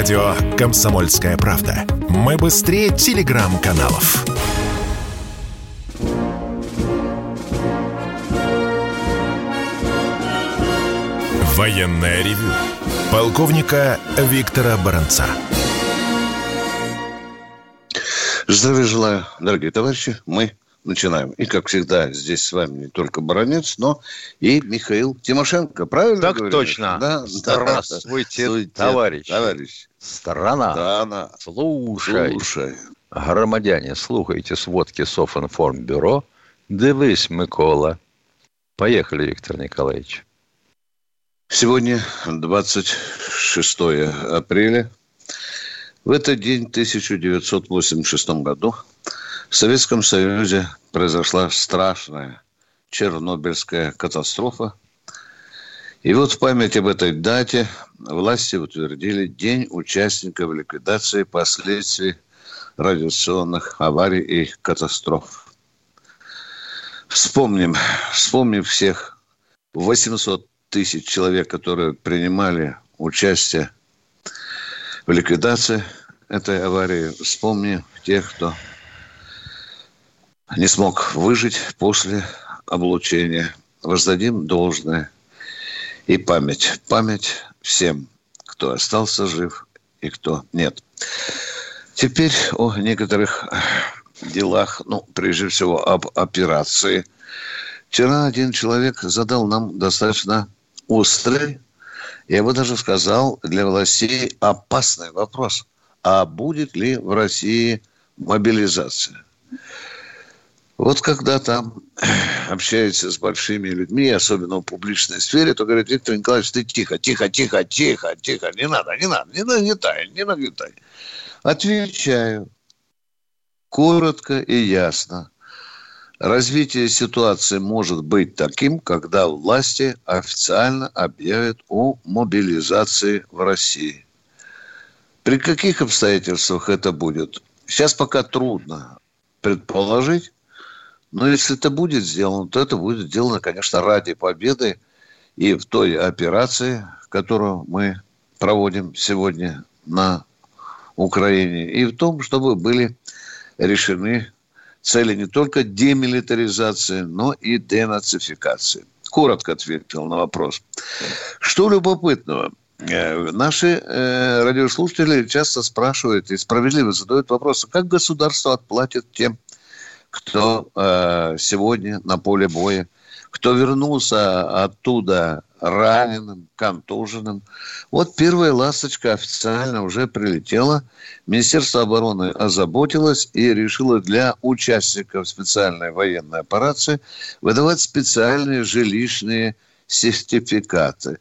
Радио «Комсомольская правда». Мы быстрее телеграм-каналов. Военное ревю. Полковника Виктора Баранца. Здравия желаю, дорогие товарищи. Мы начинаем. И, как всегда, здесь с вами не только Баранец, но и Михаил Тимошенко. Правильно Так говорю? точно. Да? Здравствуйте, Здравствуйте, товарищ. Товарищ. Страна. Страна. Слушай. Слушай. Громадяне, слухайте сводки Софинформбюро. Дивись, Микола. Поехали, Виктор Николаевич. Сегодня 26 апреля. В этот день, в 1986 году, в Советском Союзе произошла страшная Чернобыльская катастрофа. И вот в память об этой дате власти утвердили День участников ликвидации последствий радиационных аварий и катастроф. Вспомним, вспомним всех 800 тысяч человек, которые принимали участие в ликвидации этой аварии. Вспомним тех, кто не смог выжить после облучения. Воздадим должное и память. Память всем, кто остался жив и кто нет. Теперь о некоторых делах, ну, прежде всего, об операции. Вчера один человек задал нам достаточно острый, я бы даже сказал, для властей опасный вопрос. А будет ли в России мобилизация? Вот когда там общаются с большими людьми, особенно в публичной сфере, то говорят, Виктор Николаевич, ты тихо, тихо, тихо, тихо, тихо, не надо, не надо, не нагнетай, не нагнетай. Отвечаю коротко и ясно. Развитие ситуации может быть таким, когда власти официально объявят о мобилизации в России. При каких обстоятельствах это будет? Сейчас пока трудно предположить, но если это будет сделано, то это будет сделано, конечно, ради победы и в той операции, которую мы проводим сегодня на Украине, и в том, чтобы были решены цели не только демилитаризации, но и денацификации. Коротко ответил на вопрос. Что любопытного? Э, наши э, радиослушатели часто спрашивают и справедливо задают вопрос, как государство отплатит тем, кто э, сегодня на поле боя, кто вернулся оттуда раненым, контуженным. Вот первая ласточка официально уже прилетела. Министерство обороны озаботилось и решило для участников специальной военной операции выдавать специальные жилищные сертификаты.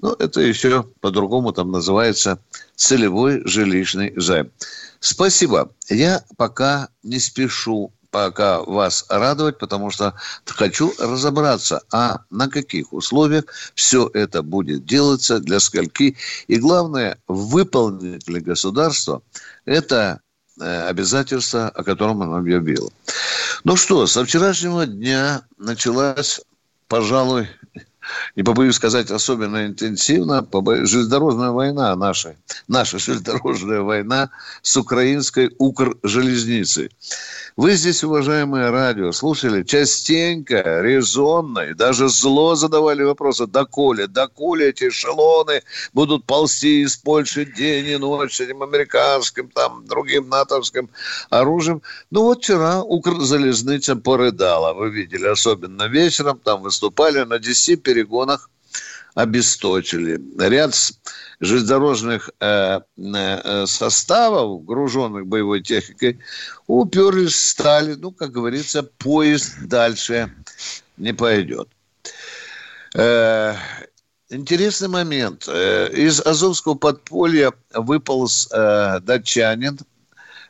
Ну, это еще по-другому там называется целевой жилищный займ. Спасибо. Я пока не спешу пока вас радовать, потому что хочу разобраться, а на каких условиях все это будет делаться, для скольки. И главное, выполнит ли государство это э, обязательство, о котором он объявил. Ну что, со вчерашнего дня началась, пожалуй, не побоюсь сказать, особенно интенсивно, железнодорожная война наша, наша железнодорожная война с украинской Укржелезницей. Вы здесь, уважаемые радио, слушали частенько, резонно и даже зло задавали вопросы, доколе, доколе эти эшелоны будут ползти из Польши день и ночь этим американским, там, другим натовским оружием. Ну вот вчера Укрзалезница порыдала, вы видели, особенно вечером, там выступали на 10 перегонах обесточили. Ряд железнодорожных э, э, составов, груженных боевой техникой, уперлись, стали, ну, как говорится, поезд дальше не пойдет. Э, интересный момент. Э, из Азовского подполья выполз э, датчанин,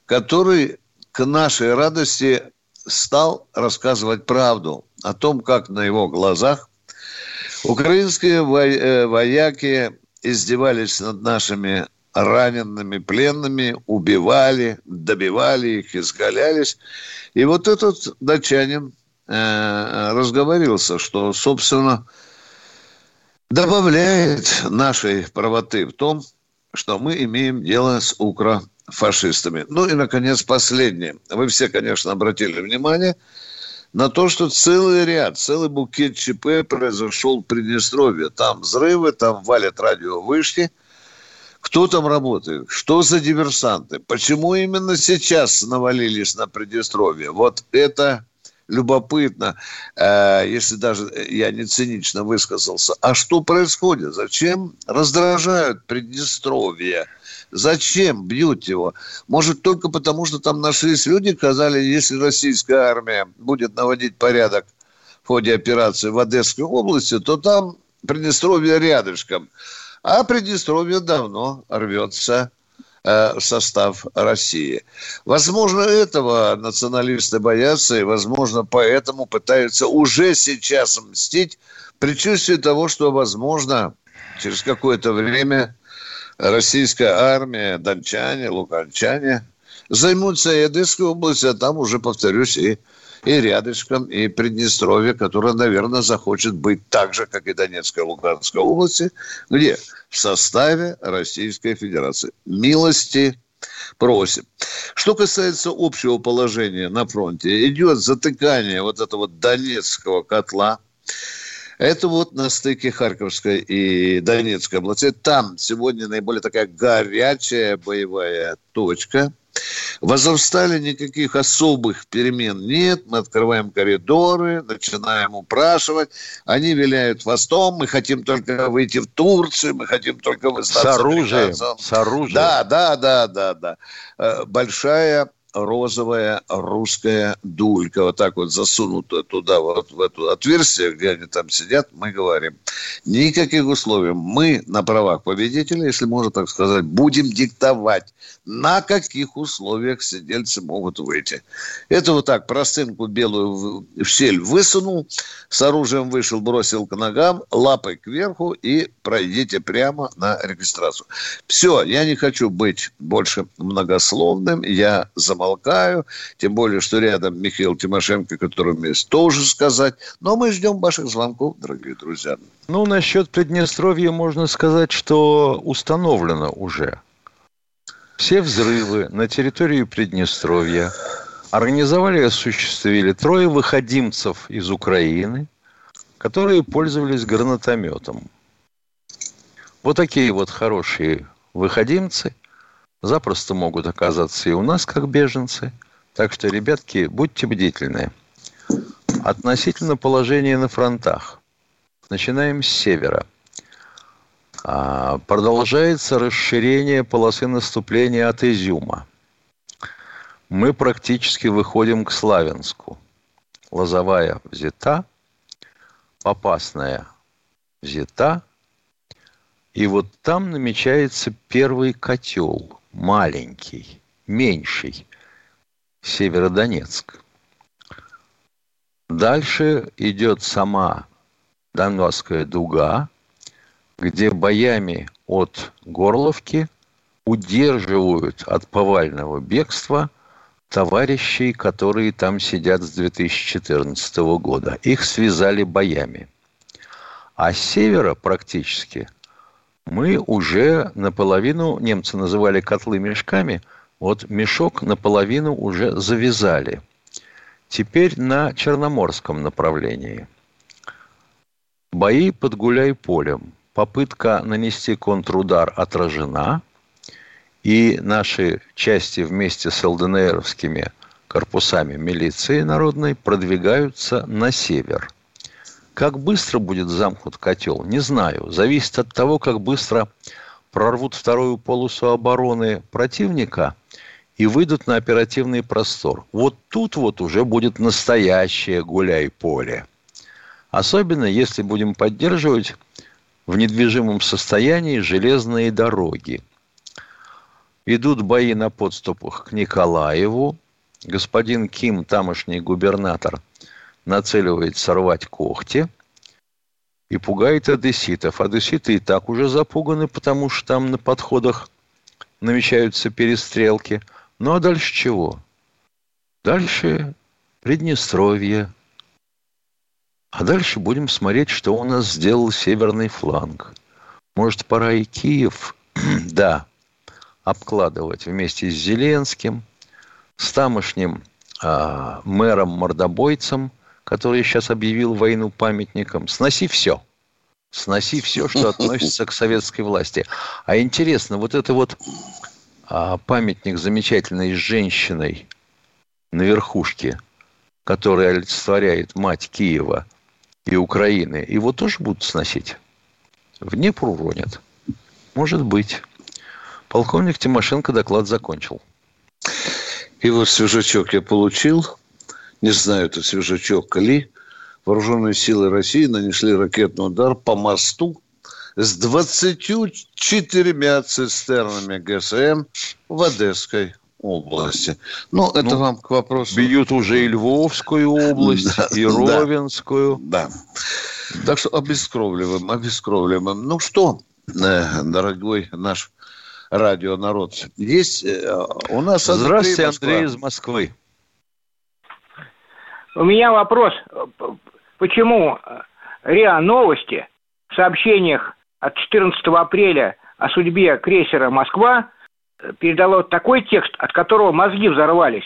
который к нашей радости стал рассказывать правду о том, как на его глазах Украинские э, вояки издевались над нашими ранеными, пленными, убивали, добивали их, изгалялись. И вот этот датчанин э, разговорился, что, собственно, добавляет нашей правоты в том, что мы имеем дело с укрофашистами. Ну и, наконец, последнее. Вы все, конечно, обратили внимание на то, что целый ряд, целый букет ЧП произошел в Приднестровье. Там взрывы, там валят радиовышки. Кто там работает? Что за диверсанты? Почему именно сейчас навалились на Приднестровье? Вот это любопытно, э, если даже я не цинично высказался, а что происходит? Зачем раздражают Приднестровье? Зачем бьют его? Может, только потому, что там нашлись люди, сказали, если российская армия будет наводить порядок в ходе операции в Одесской области, то там Приднестровье рядышком. А Приднестровье давно рвется Э, состав России. Возможно, этого националисты боятся, и, возможно, поэтому пытаются уже сейчас мстить, предчувствие того, что, возможно, через какое-то время российская армия, дончане, луканчане займутся и Одесской областью, а там уже, повторюсь, и и рядышком, и Приднестровье, которое, наверное, захочет быть так же, как и Донецкая Луганская области, где в составе Российской Федерации. Милости просим. Что касается общего положения на фронте, идет затыкание вот этого донецкого котла. Это вот на стыке Харьковской и Донецкой области. Там сегодня наиболее такая горячая боевая точка – в Азовстале никаких особых перемен нет. Мы открываем коридоры, начинаем упрашивать. Они виляют хвостом. Мы хотим только выйти в Турцию, мы хотим только выставить. С оружием. С оружием. Да, да, да, да, да. Э, большая розовая русская дулька, вот так вот засунутая туда, вот в это отверстие, где они там сидят, мы говорим, никаких условий. Мы на правах победителя, если можно так сказать, будем диктовать, на каких условиях сидельцы могут выйти. Это вот так, простынку белую в щель высунул, с оружием вышел, бросил к ногам, лапой кверху и пройдите прямо на регистрацию. Все, я не хочу быть больше многословным, я замолкаю, тем более, что рядом Михаил Тимошенко, которому есть тоже сказать. Но мы ждем ваших звонков, дорогие друзья. Ну, насчет Приднестровья можно сказать, что установлено уже. Все взрывы на территории Приднестровья организовали и осуществили трое выходимцев из Украины, которые пользовались гранатометом. Вот такие вот хорошие выходимцы – запросто могут оказаться и у нас как беженцы. Так что, ребятки, будьте бдительны. Относительно положения на фронтах. Начинаем с севера. А, продолжается расширение полосы наступления от Изюма. Мы практически выходим к Славянску. Лозовая взята, Попасная взята, и вот там намечается первый котел – маленький, меньший, Северодонецк. Дальше идет сама Донбасская дуга, где боями от Горловки удерживают от повального бегства товарищей, которые там сидят с 2014 года. Их связали боями. А с севера практически – мы уже наполовину, немцы называли котлы мешками, вот мешок наполовину уже завязали. Теперь на Черноморском направлении. Бои под Гуляй-полем. Попытка нанести контрудар отражена, и наши части вместе с ЛДНРовскими корпусами милиции народной продвигаются на север – как быстро будет замкнут котел, не знаю. Зависит от того, как быстро прорвут вторую полосу обороны противника и выйдут на оперативный простор. Вот тут вот уже будет настоящее гуляй-поле. Особенно, если будем поддерживать в недвижимом состоянии железные дороги. Идут бои на подступах к Николаеву. Господин Ким, тамошний губернатор – нацеливает сорвать когти и пугает одесситов. Одесситы и так уже запуганы, потому что там на подходах намечаются перестрелки. Ну а дальше чего? Дальше Приднестровье. А дальше будем смотреть, что у нас сделал северный фланг. Может, пора и Киев да, обкладывать вместе с Зеленским, с тамошним э, мэром-мордобойцем, который сейчас объявил войну памятникам. Сноси все. Сноси все, что относится к советской власти. А интересно, вот это вот а, памятник замечательной женщиной на верхушке, который олицетворяет мать Киева и Украины, его тоже будут сносить? В Днепр уронят? Может быть. Полковник Тимошенко доклад закончил. И вот свежачок я получил. Не знаю, это свежачок ли. Вооруженные силы России нанесли ракетный удар по мосту с 24 цистернами ГСМ в Одесской области. Ну, это ну, вам к вопросу. Бьют уже и Львовскую область, да, и Ровенскую. Да. да. Так что обескровливаем, обескровливаем. Ну что, э, дорогой наш радио народ, есть э, у нас... Здравствуйте, Андрей из Москвы. У меня вопрос. Почему РИА Новости в сообщениях от 14 апреля о судьбе крейсера «Москва» передало такой текст, от которого мозги взорвались.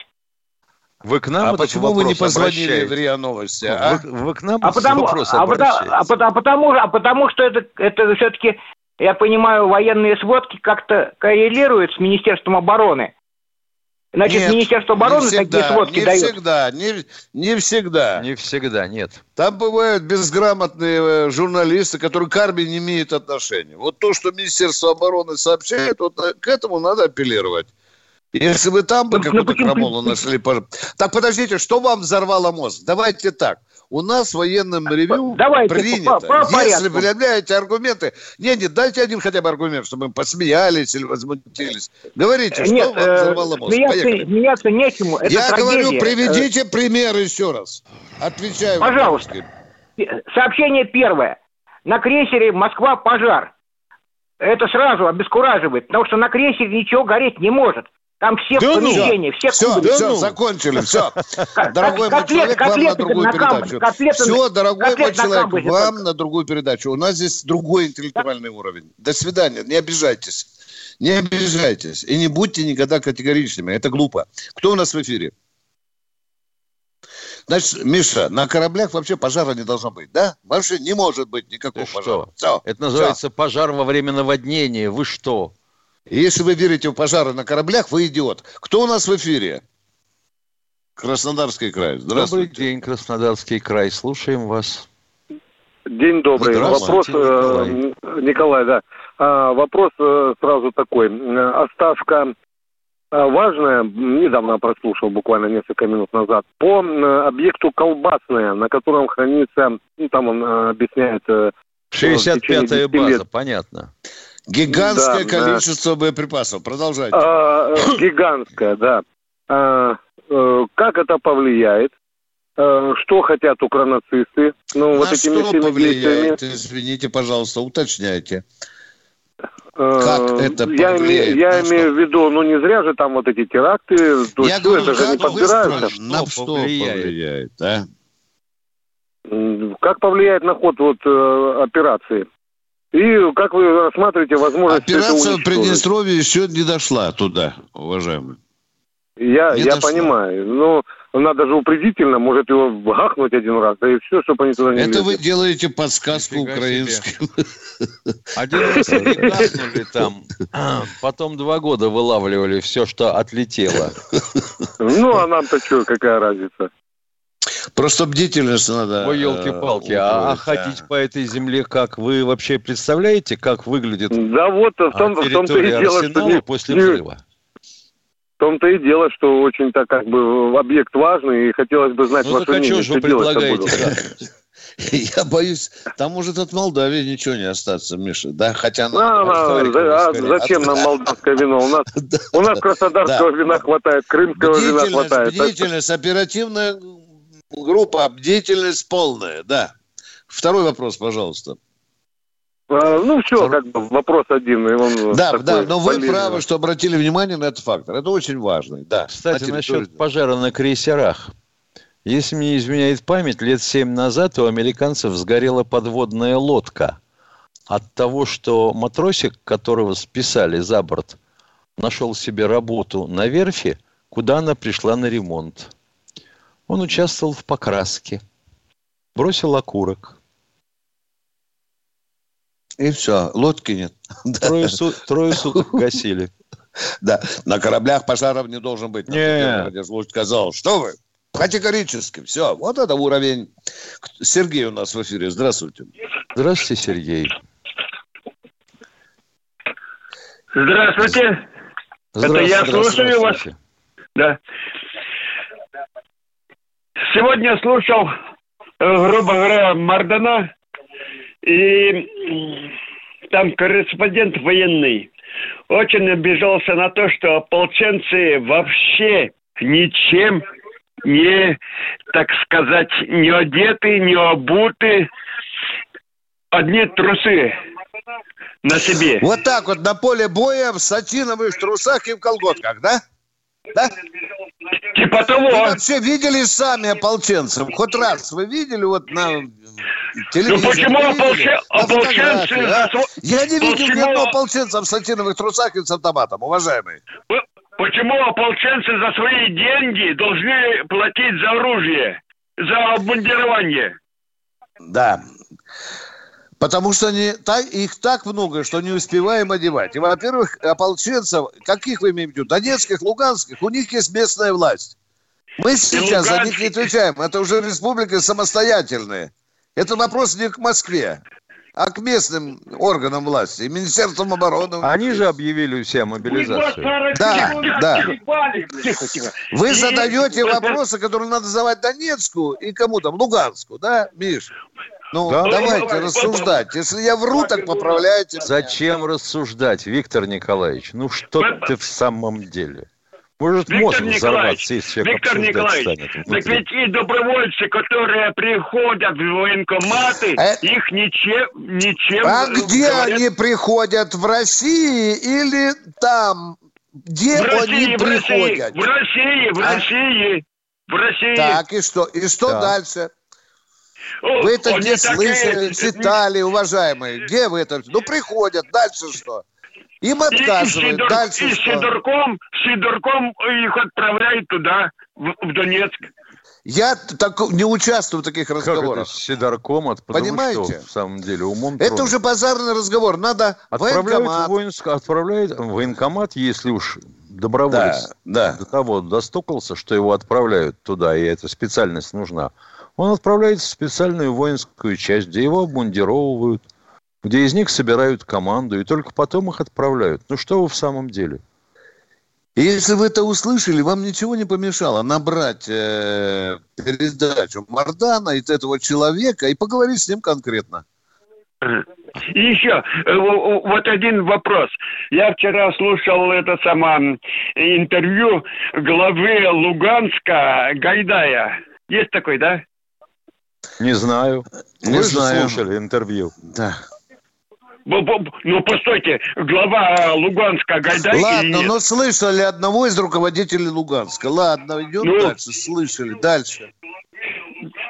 Вы к нам а почему вы не позвонили в РИА Новости? А? Вы, вы к нам а потому, а, а, а, а, потому, а потому что это, это все-таки, я понимаю, военные сводки как-то коррелируют с Министерством обороны. Значит, нет, Министерство обороны всегда, такие сводки не дает? Всегда, не, не всегда. Не всегда, нет. Там бывают безграмотные э, журналисты, которые к армии не имеют отношения. Вот то, что Министерство обороны сообщает, вот э, к этому надо апеллировать. Если вы там бы ну, какую-то крамолу нашли... Так, подождите, что вам взорвало мозг? Давайте так. У нас в военном ревю Давайте, принято, по, по если предъявляете аргументы... Не, не, дайте один хотя бы аргумент, чтобы мы посмеялись или возмутились. Говорите, что Нет, вам взорвало мозг? Смеяться, смеяться нечему. Это Я трагедия. говорю, приведите пример еще раз. Отвечаю. Пожалуйста. Сообщение первое. На крейсере «Москва» пожар. Это сразу обескураживает, потому что на крейсере ничего гореть не может. Там все да помещения, ну, все все, кубрики. все, ну. закончили, все. Дорогой мой человек, вам на другую передачу. Все, дорогой мой человек, вам на другую передачу. У нас здесь другой интеллектуальный уровень. До свидания, не обижайтесь. Не обижайтесь. И не будьте никогда категоричными. Это глупо. Кто у нас в эфире? Значит, Миша, на кораблях вообще пожара не должно быть, да? Вообще не может быть никакого Ты пожара. Что? Все. Это называется Все. пожар во время наводнения. Вы что? Если вы верите в пожары на кораблях, вы идиот. Кто у нас в эфире? Краснодарский край. Здравствуйте. Добрый день, Краснодарский край. Слушаем вас. День добрый. Вопрос, Николай. Э, Николай, да. А, вопрос э, сразу такой. Оставка э, важная, недавно прослушал, буквально несколько минут назад, по объекту колбасная, на котором хранится, ну, там он объясняет... 65-я база, лет. понятно. Гигантское да, количество да. боеприпасов. Продолжайте. А, э, гигантское, да. А, а, как это повлияет? А, что хотят укронацисты? Ну, На вот этими что повлияет? Извините, пожалуйста, уточняйте. Как это повлияет? Я, имею, я имею в виду, ну не зря же там вот эти теракты, то я говорю, это же не подбирается. На что повлияет, повлияет а? Как повлияет на ход вот операции? И как вы рассматриваете возможность Операция в Приднестровье еще не дошла туда, уважаемый. Я, я понимаю. Но надо же упредительно, может его гахнуть один раз, да и все, чтобы они туда не Это лезли. вы делаете подсказку украинским. Один раз они гахнули там, потом два года вылавливали все, что отлетело. Ну, а нам-то что, какая разница? Просто бдительность надо. Ой, елки-палки, э, а, а ходить по этой земле как? Вы вообще представляете, как выглядит да вот в том, в том-то и дело, что не, после взрыва? В том-то и дело, что очень так как бы объект важный, и хотелось бы знать ну, ваше так, мнение, а что вы предлагаете? Я боюсь, там может от Молдавии ничего не остаться, Миша. Да, хотя... А, а, зачем нам молдавское вино? У нас, у нас краснодарского вина хватает, крымского вина хватает. Бдительность, оперативная группа бдительность полная, да. Второй вопрос, пожалуйста. А, ну, все, Второй... как бы вопрос один. И он да, да, но вы полезный. правы, что обратили внимание на этот фактор. Это очень важно, да. Кстати, на насчет пожара на крейсерах. Если мне изменяет память, лет семь назад у американцев сгорела подводная лодка. от того, что матросик, которого списали за борт, нашел себе работу на верфи, куда она пришла на ремонт. Он участвовал в покраске, бросил окурок. И все, лодки нет. Трое, су- трое суток гасили. Да, на кораблях пожаров не должен быть. Нет. сказал, что вы, категорически, все, вот это уровень. Сергей у нас в эфире, здравствуйте. Здравствуйте, Сергей. Здравствуйте. Это я слушаю вас. Да. Сегодня слушал, э, грубо говоря, Мардана, и там корреспондент военный очень обижался на то, что ополченцы вообще ничем не, так сказать, не одеты, не обуты, одни трусы на себе. Вот так вот на поле боя в сатиновых трусах и в колготках, да? Да? Типа того. Вы вообще видели сами ополченцев? Хоть раз вы видели вот на телевизоре? Ну почему ополче... ополченцы... А? Я не видел почему... ни одного ополченца в сатиновых трусах и с автоматом, уважаемый. Почему ополченцы за свои деньги должны платить за оружие, за обмундирование? Да. Потому что они, так, их так много, что не успеваем одевать. И, во-первых, ополченцев, каких вы имеете в виду? Донецких, Луганских, у них есть местная власть. Мы сейчас за них не отвечаем. Это уже республика самостоятельная. Это вопрос не к Москве, а к местным органам власти, Министерством обороны. Они же объявили все мобилизацию. Да, да. Тихо, тихо. Вы задаете вопросы, которые надо задавать Донецку и кому там, Луганску, да, Миш? Ну, да? давайте рассуждать. Если я вру, так поправляйте. Зачем рассуждать, Виктор Николаевич? Ну, что ты в самом деле? Может, Виктор мозг взорваться, если человек Виктор Николаевич, станет так ведь и добровольцы, которые приходят в военкоматы, а... их ничем, ничем... А где говорят... они приходят? В России или там? Где в России, они в приходят? России, в России, в а? России, в России. Так, и что? И что да. дальше? Вы это где слышали, читали, уважаемые? Где вы это? Ну, приходят, дальше что? Им отказывают, и, дальше и что? Сидорком, Сидорком их отправляют туда, в, в Донецк. Я так, не участвую в таких разговорах. Как это, Сидорком, от, Понимаете? Что, в самом деле, умом Это уже базарный разговор. Надо отправляют военкомат. Воинск, отправляют военкомат, если уж доброволец да, да. до того достукался, что его отправляют туда, и эта специальность нужна. Он отправляется в специальную воинскую часть, где его обмундировывают, где из них собирают команду, и только потом их отправляют. Ну что вы в самом деле? И если вы это услышали, вам ничего не помешало набрать э, передачу Мардана из этого человека и поговорить с ним конкретно. И еще э, вот один вопрос. Я вчера слушал это самое интервью главы Луганска Гайдая. Есть такой, да? Не знаю. Не Вы знаю. же слушали интервью. Да. Ну, постойте, глава Луганска Гайдай Ладно, но слышали одного из руководителей Луганска. Ладно, идем ну, дальше. Слышали. Дальше.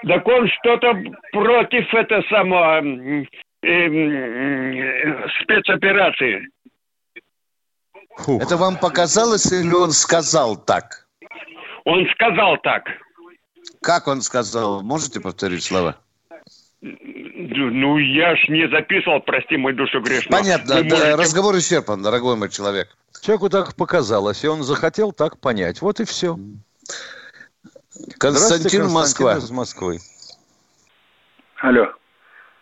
Так он что-то против это самого э, э, спецоперации. Фух. Это вам показалось или он сказал так? Он сказал так. Как он сказал? Можете повторить слова? Ну, я ж не записывал, прости мой душу грешную. Понятно, можете... разговор исчерпан, дорогой мой человек. Человеку так показалось, и он захотел так понять. Вот и все. Константин, Константин Москва. из Москвы. Алло.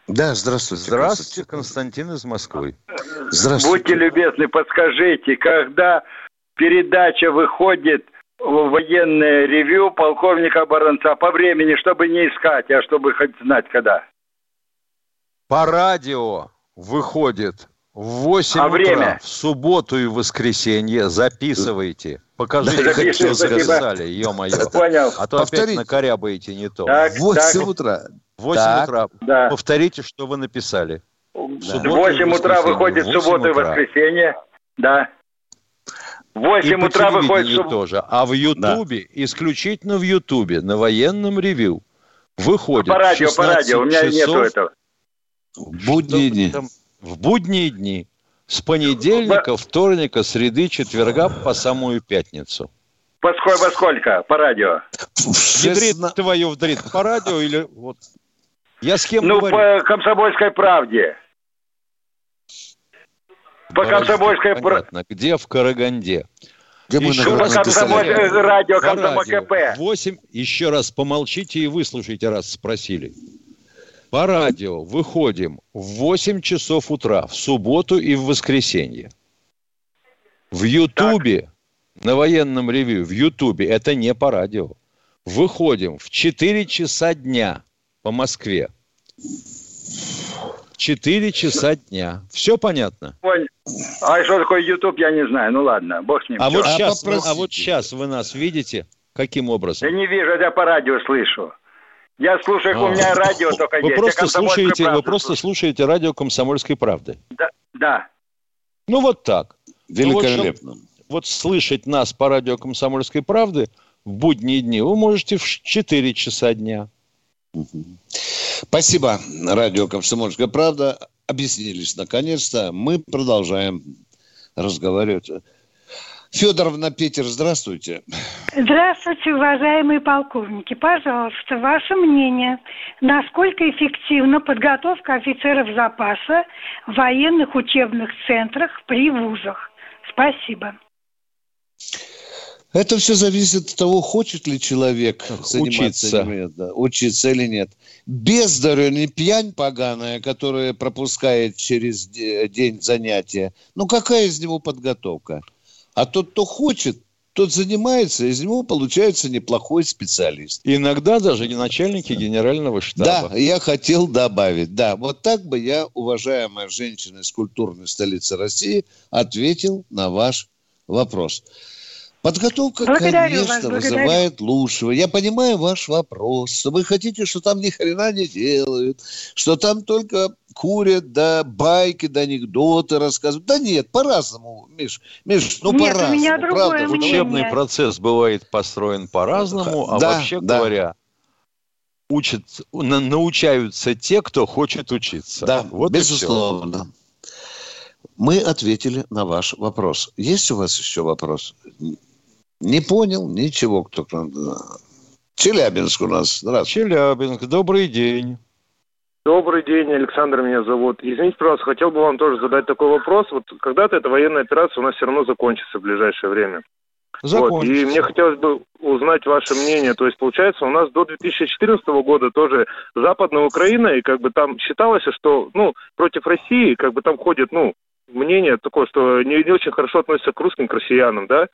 Да, здравствуйте. Здравствуйте, Константин из Москвы. Здравствуйте. Будьте любезны, подскажите, когда передача выходит военное ревю полковника Баранца по времени, чтобы не искать, а чтобы хоть знать когда. По радио выходит в 8 а утра время? в субботу и воскресенье. Записывайте. Покажите, как что записали, ё-моё. Понял. А то Повторите. опять накорябаете не то. Так, 8 так. утра. 8 так. утра. Да. Повторите, что вы написали. В 8 утра выходит в субботу и воскресенье. Да. В 8 утра выходит... тоже. А в Ютубе, да. исключительно в Ютубе, на военном ревю, выходит По радио, по радио, у меня нету этого. Будни дни. в будние дни. С понедельника, вторника, среды, четверга по самую пятницу. По сколько, по сколько? По радио? Вдрит твою вдрит. По радио или вот? Я с кем Ну, говорю? по комсомольской правде. По комсомольской. Понятно. Где в Караганде? Где мы Еще на раз комсомоль- радио По Комсомол радио. КП. Восемь. Еще раз помолчите и выслушайте, раз спросили. По радио выходим в 8 часов утра, в субботу и в воскресенье. В Ютубе, на военном ревью, в Ютубе, это не по радио. Выходим в 4 часа дня по Москве. 4 часа дня. Все понятно? Понял. А что такое YouTube, я не знаю. Ну ладно, бог с ним. А вот, А сейчас, ну, а попросите. вот сейчас вы нас видите? Каким образом? Я не вижу, я по радио слышу. Я слушаю, у меня А. радио только Вы есть. Просто «Комсомольскую слушаете, вы правду» просто слушаете радио «Комсомольской правды». Да, да. Ну, вот так. Великолепно. Вот слышать нас по радио «Комсомольской правды» в будние дни вы можете в 4 часа дня. Спасибо, радио «Комсомольская правда». Объяснились наконец-то. Мы продолжаем разговаривать. Федоровна, Питер, здравствуйте. Здравствуйте, уважаемые полковники. Пожалуйста, ваше мнение. Насколько эффективна подготовка офицеров запаса в военных учебных центрах при вузах? Спасибо. Это все зависит от того, хочет ли человек заниматься Учиться. или нет, да, учиться или нет. Бездарю не пьянь поганая, которая пропускает через де- день занятия. Ну, какая из него подготовка? А тот, кто хочет, тот занимается, из него получается неплохой специалист. Иногда даже и начальники генерального штаба. Да, я хотел добавить. Да, вот так бы я, уважаемая женщина из культурной столицы России, ответил на ваш вопрос. Подготовка, Благодарю вас, конечно, благодарю. вызывает лучшего. Я понимаю ваш вопрос. Вы хотите, что там ни хрена не делают, что там только курят, да байки, да анекдоты рассказывают. Да нет, по-разному, Миш. Миш, ну Нет, у по-разному. меня другое правда мнение. Учебный процесс бывает построен по-разному, а Да, вообще да. говоря, учат, на- научаются те, кто хочет учиться. Да, вот безусловно. Мы ответили на ваш вопрос. Есть у вас еще вопрос? Не понял? Ничего. Кто... Челябинск у нас. Здравствуйте. Челябинск, добрый день. Добрый день, Александр меня зовут. Извините, пожалуйста, хотел бы вам тоже задать такой вопрос. Вот когда-то эта военная операция у нас все равно закончится в ближайшее время. Вот. И мне хотелось бы узнать ваше мнение. То есть, получается, у нас до 2014 года тоже Западная Украина, и как бы там считалось, что, ну, против России, как бы там ходит, ну, мнение такое, что не, не очень хорошо относятся к русским, к россиянам, да?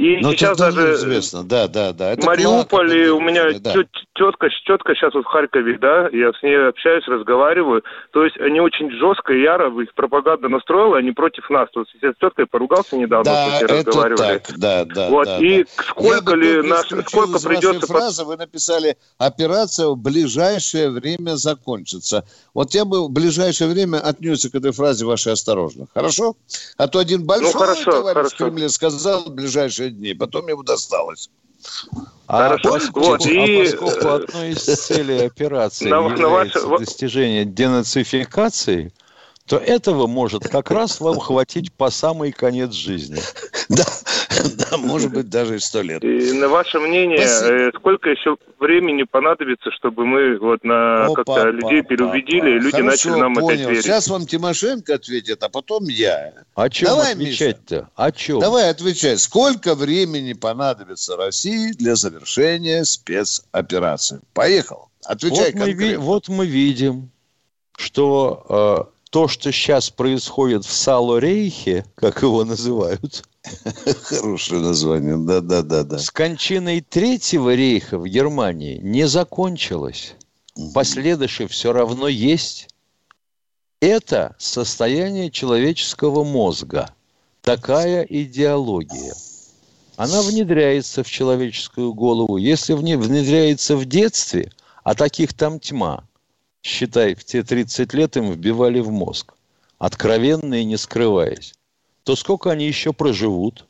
И Ну, сейчас даже известно. Да, да, да. Это Мариуполь, Клака и у меня да. тет- тетка, тетка сейчас вот в Харькове, да, я с ней общаюсь, разговариваю. То есть они очень жестко и яро их пропаганда настроила, они против нас. То есть я с теткой поругался недавно, Да, это разговаривали. так, да, да. Вот, да, и да. сколько Я ли наш, сколько из вашей придется... фразы, вы написали, операция в ближайшее время закончится. Вот я бы в ближайшее время отнесся к этой фразе вашей осторожно. Хорошо? А то один большой Ну, хорошо, товарищ хорошо. в Кремле сказал в ближайшие дни, потом ему досталось. А Хорошо. поскольку, Вот, и, а поскольку э, одной из целей операции на- на является ваше- достижение денацификации, то этого может как раз вам хватить по самый конец жизни. Да, да, может быть, даже и сто лет. И на ваше мнение, Спасибо. э, сколько еще времени понадобится, чтобы мы вот на Опа, как-то людей опа, переубедили, и люди Хорошо, начали нам понял. опять верить? Сейчас вам Тимошенко ответит, а потом я. О чем Давай, отвечать-то? О чем? Давай отвечай. Сколько времени понадобится России для завершения спецоперации? Поехал. Отвечай вот, мы, конкретно. вот мы видим, что э, то, что сейчас происходит в Сало-Рейхе, как его называют, Хорошее название. Да, да, да, да. с кончиной Третьего рейха в Германии не закончилось. Последующее все равно есть. Это состояние человеческого мозга. Такая идеология. Она внедряется в человеческую голову. Если вне- внедряется в детстве, а таких там тьма, считай, в те 30 лет им вбивали в мозг, откровенно и не скрываясь, то сколько они еще проживут?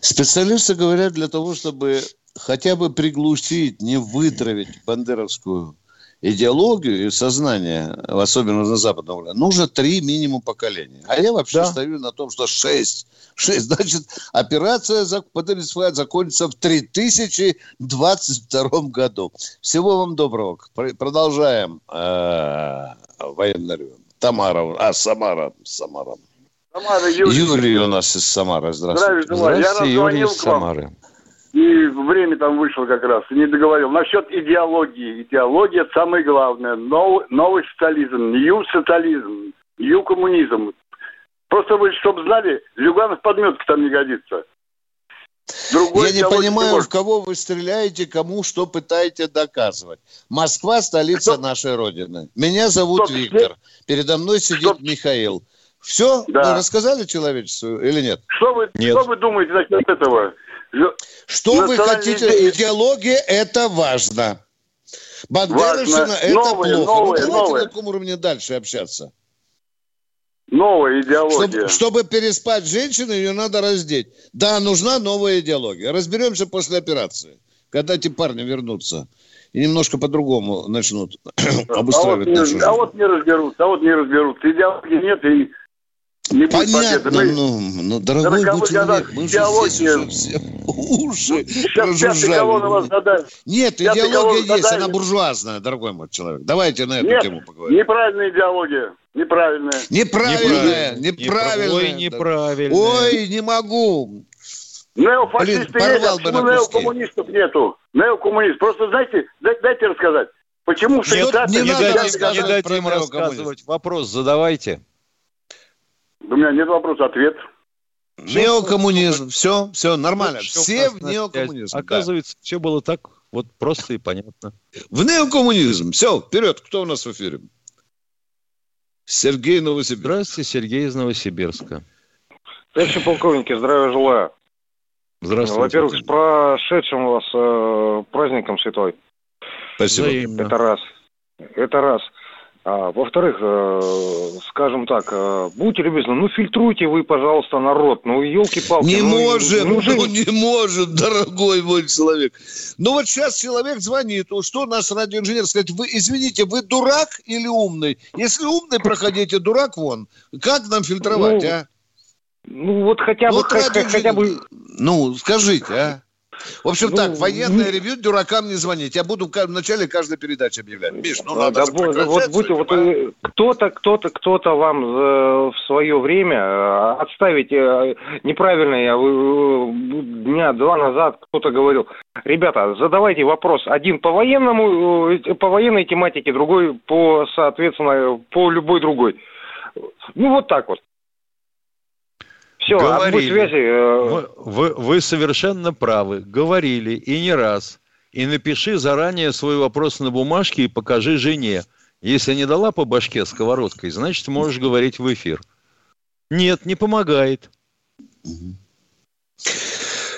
Специалисты говорят, для того, чтобы хотя бы приглушить, не вытравить бандеровскую идеологию и сознание, особенно на западном уровне, нужно три минимум поколения. А я вообще да. стою на том, что шесть. Шесть. Значит, операция по закончится в 3022 году. Всего вам доброго. Продолжаем э, военный ревю. Тамара, а, Самара, Самара. Самара Юрий. Юрий у нас из Самары. Здравствуйте. Здравствуйте, Здравствуйте Юрий из Самары. И время там вышло как раз, не договорил. Насчет идеологии. Идеология самое главное. Новый, новый социализм, нью-социализм, нью-коммунизм. Просто вы, чтобы знали, Зюганов подметки там не годится. Другой Я не понимаю, не в кого вы стреляете, кому что пытаете доказывать. Москва – столица Стоп. нашей Родины. Меня зовут Стоп. Виктор. Передо мной сидит Стоп. Михаил. Все? Да. Вы рассказали человечеству или нет? Что вы, нет. Что вы думаете насчет этого? Что вы хотите? Идеология – это важно. Бандеровщина – это новые, плохо. Новые, ну, давайте новые. на каком уровне дальше общаться. Новая идеология. Чтобы, чтобы переспать женщину, ее надо раздеть. Да, нужна новая идеология. Разберемся после операции, когда эти парни вернутся и немножко по-другому начнут обустраивать а вот, нашу не, А вот не разберутся, а вот не разберутся. Идеологии нет, и не Понятно, мы... ну, ну, дорогой мой человек, мы же здесь уже все уши прожужжали. Нет, идеология есть, она буржуазная, дорогой мой человек. Давайте на эту Нет, тему поговорим. неправильная идеология. Неправильная. Неправильная, неправильная. Ой, неправильная. Ой, не могу. Неофашисты Блин, есть, а почему неокоммунистов нету? Неокоммунист. Просто знаете, дайте рассказать. Почему в Швейцарии... Не, не, не дайте им рассказывать. Вопрос задавайте. У меня нет вопроса, ответ. Неокоммунизм. Все, все, нормально. Все, все в неокоммунизм. Оказывается, да. все было так вот просто и понятно. В неокоммунизм. Все, вперед. Кто у нас в эфире? Сергей Новосибирск. Здравствуйте, Сергей из Новосибирска. Товарищи полковники, здравия желаю. Здравствуйте. Во-первых, с прошедшим вас э, праздником святой. Спасибо. Это раз. Это раз. А, во-вторых, э, скажем так, э, будьте любезны, ну фильтруйте вы, пожалуйста, народ. Ну, елки-палки. Не ну, может, ну, ну не может, дорогой мой человек. Ну вот сейчас человек звонит, что наш радиоинженер сказать, вы, извините, вы дурак или умный? Если умный, проходите, дурак вон. Как нам фильтровать, ну, а? Ну вот хотя бы, вот хотя, хотя бы... Ну, скажите, а? В общем ну, так, военное ну, ревью дуракам не звонить. Я буду в начале каждой передачи объявлять. Миш, ну надо да, вот, вот будьте, вот э, кто-то, кто-то, кто-то вам в свое время э, отставить э, неправильно, я дня два назад кто-то говорил, ребята, задавайте вопрос один по военному, по военной тематике, другой по, соответственно, по любой другой. Ну вот так вот. Все, говорили. связи... Э, вы, вы, вы совершенно правы. Говорили и не раз. И напиши заранее свой вопрос на бумажке и покажи жене. Если не дала по башке сковородкой, значит, можешь говорить в эфир. Нет, не помогает.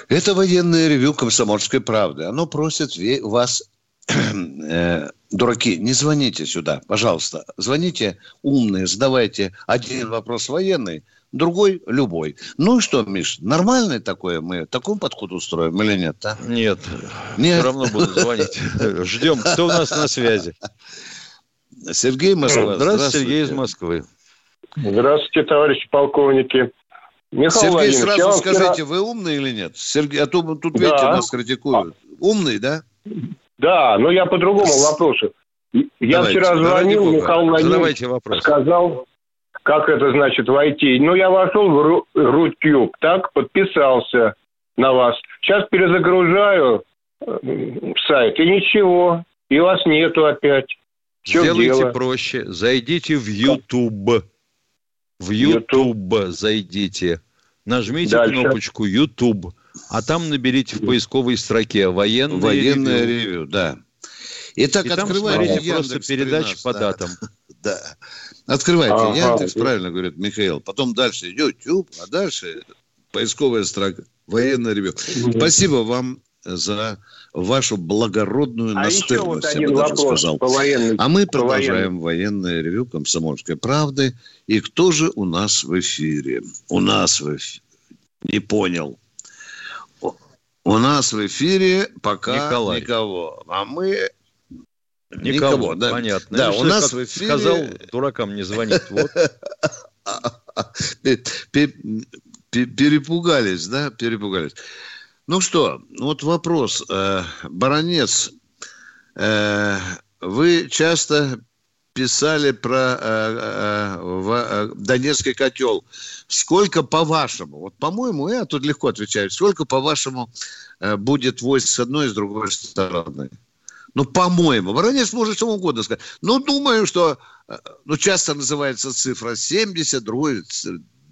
Это военное ревю комсомольской правды. Оно просит вас, э, дураки, не звоните сюда, пожалуйста. Звоните умные, задавайте один вопрос военный, другой любой. Ну и что, Миш, нормальный такое мы, такой подход устроим или нет? А? Нет, нет, все равно буду звонить. Ждем. Кто у нас на связи? Сергей Москва. Здравствуйте, Здравствуйте, Сергей из Москвы. Здравствуйте, товарищи полковники. Михаил Сергей, сразу скажите, вчера... вы умный или нет? Сергей, а то тут, видите, да. нас критикуют. Умный, да? Да, но я по другому вопросу. Я давайте, вчера звонил, Михаил Владимирович сказал, как это значит войти? Ну, я вошел в Рутюб, так, подписался на вас. Сейчас перезагружаю э, сайт, и ничего, и вас нету опять. Чем Сделайте дело? проще, зайдите в YouTube. В YouTube, YouTube зайдите. Нажмите Дальше. кнопочку YouTube, а там наберите в поисковой строке военное, военное ревью. ревью. Да. Итак, и открывайте там просто передачи по датам. Да. Открывайте ага. Яндекс, правильно говорит Михаил. Потом дальше YouTube, а дальше поисковая строка. Военное ревю. Спасибо вам за вашу благородную а настырность, вот я бы даже сказал. По военной, а мы продолжаем военное ревю комсомольской правды. И кто же у нас в эфире? У нас в эфире. Не понял. У нас в эфире пока Николай. никого. А мы Никого, Никого да. понятно. Да, у нас в эфире... Сказал, дуракам не звонить. Вот. Перепугались, да, перепугались. Ну что, вот вопрос. Э, баронец, э, вы часто писали про э, Донецкий котел. Сколько по-вашему, вот по-моему, я тут легко отвечаю, сколько по-вашему будет войск с одной и с другой стороны? Ну, по-моему. Воронеж может что угодно сказать. Ну, думаю, что... Э, ну, часто называется цифра 70, другой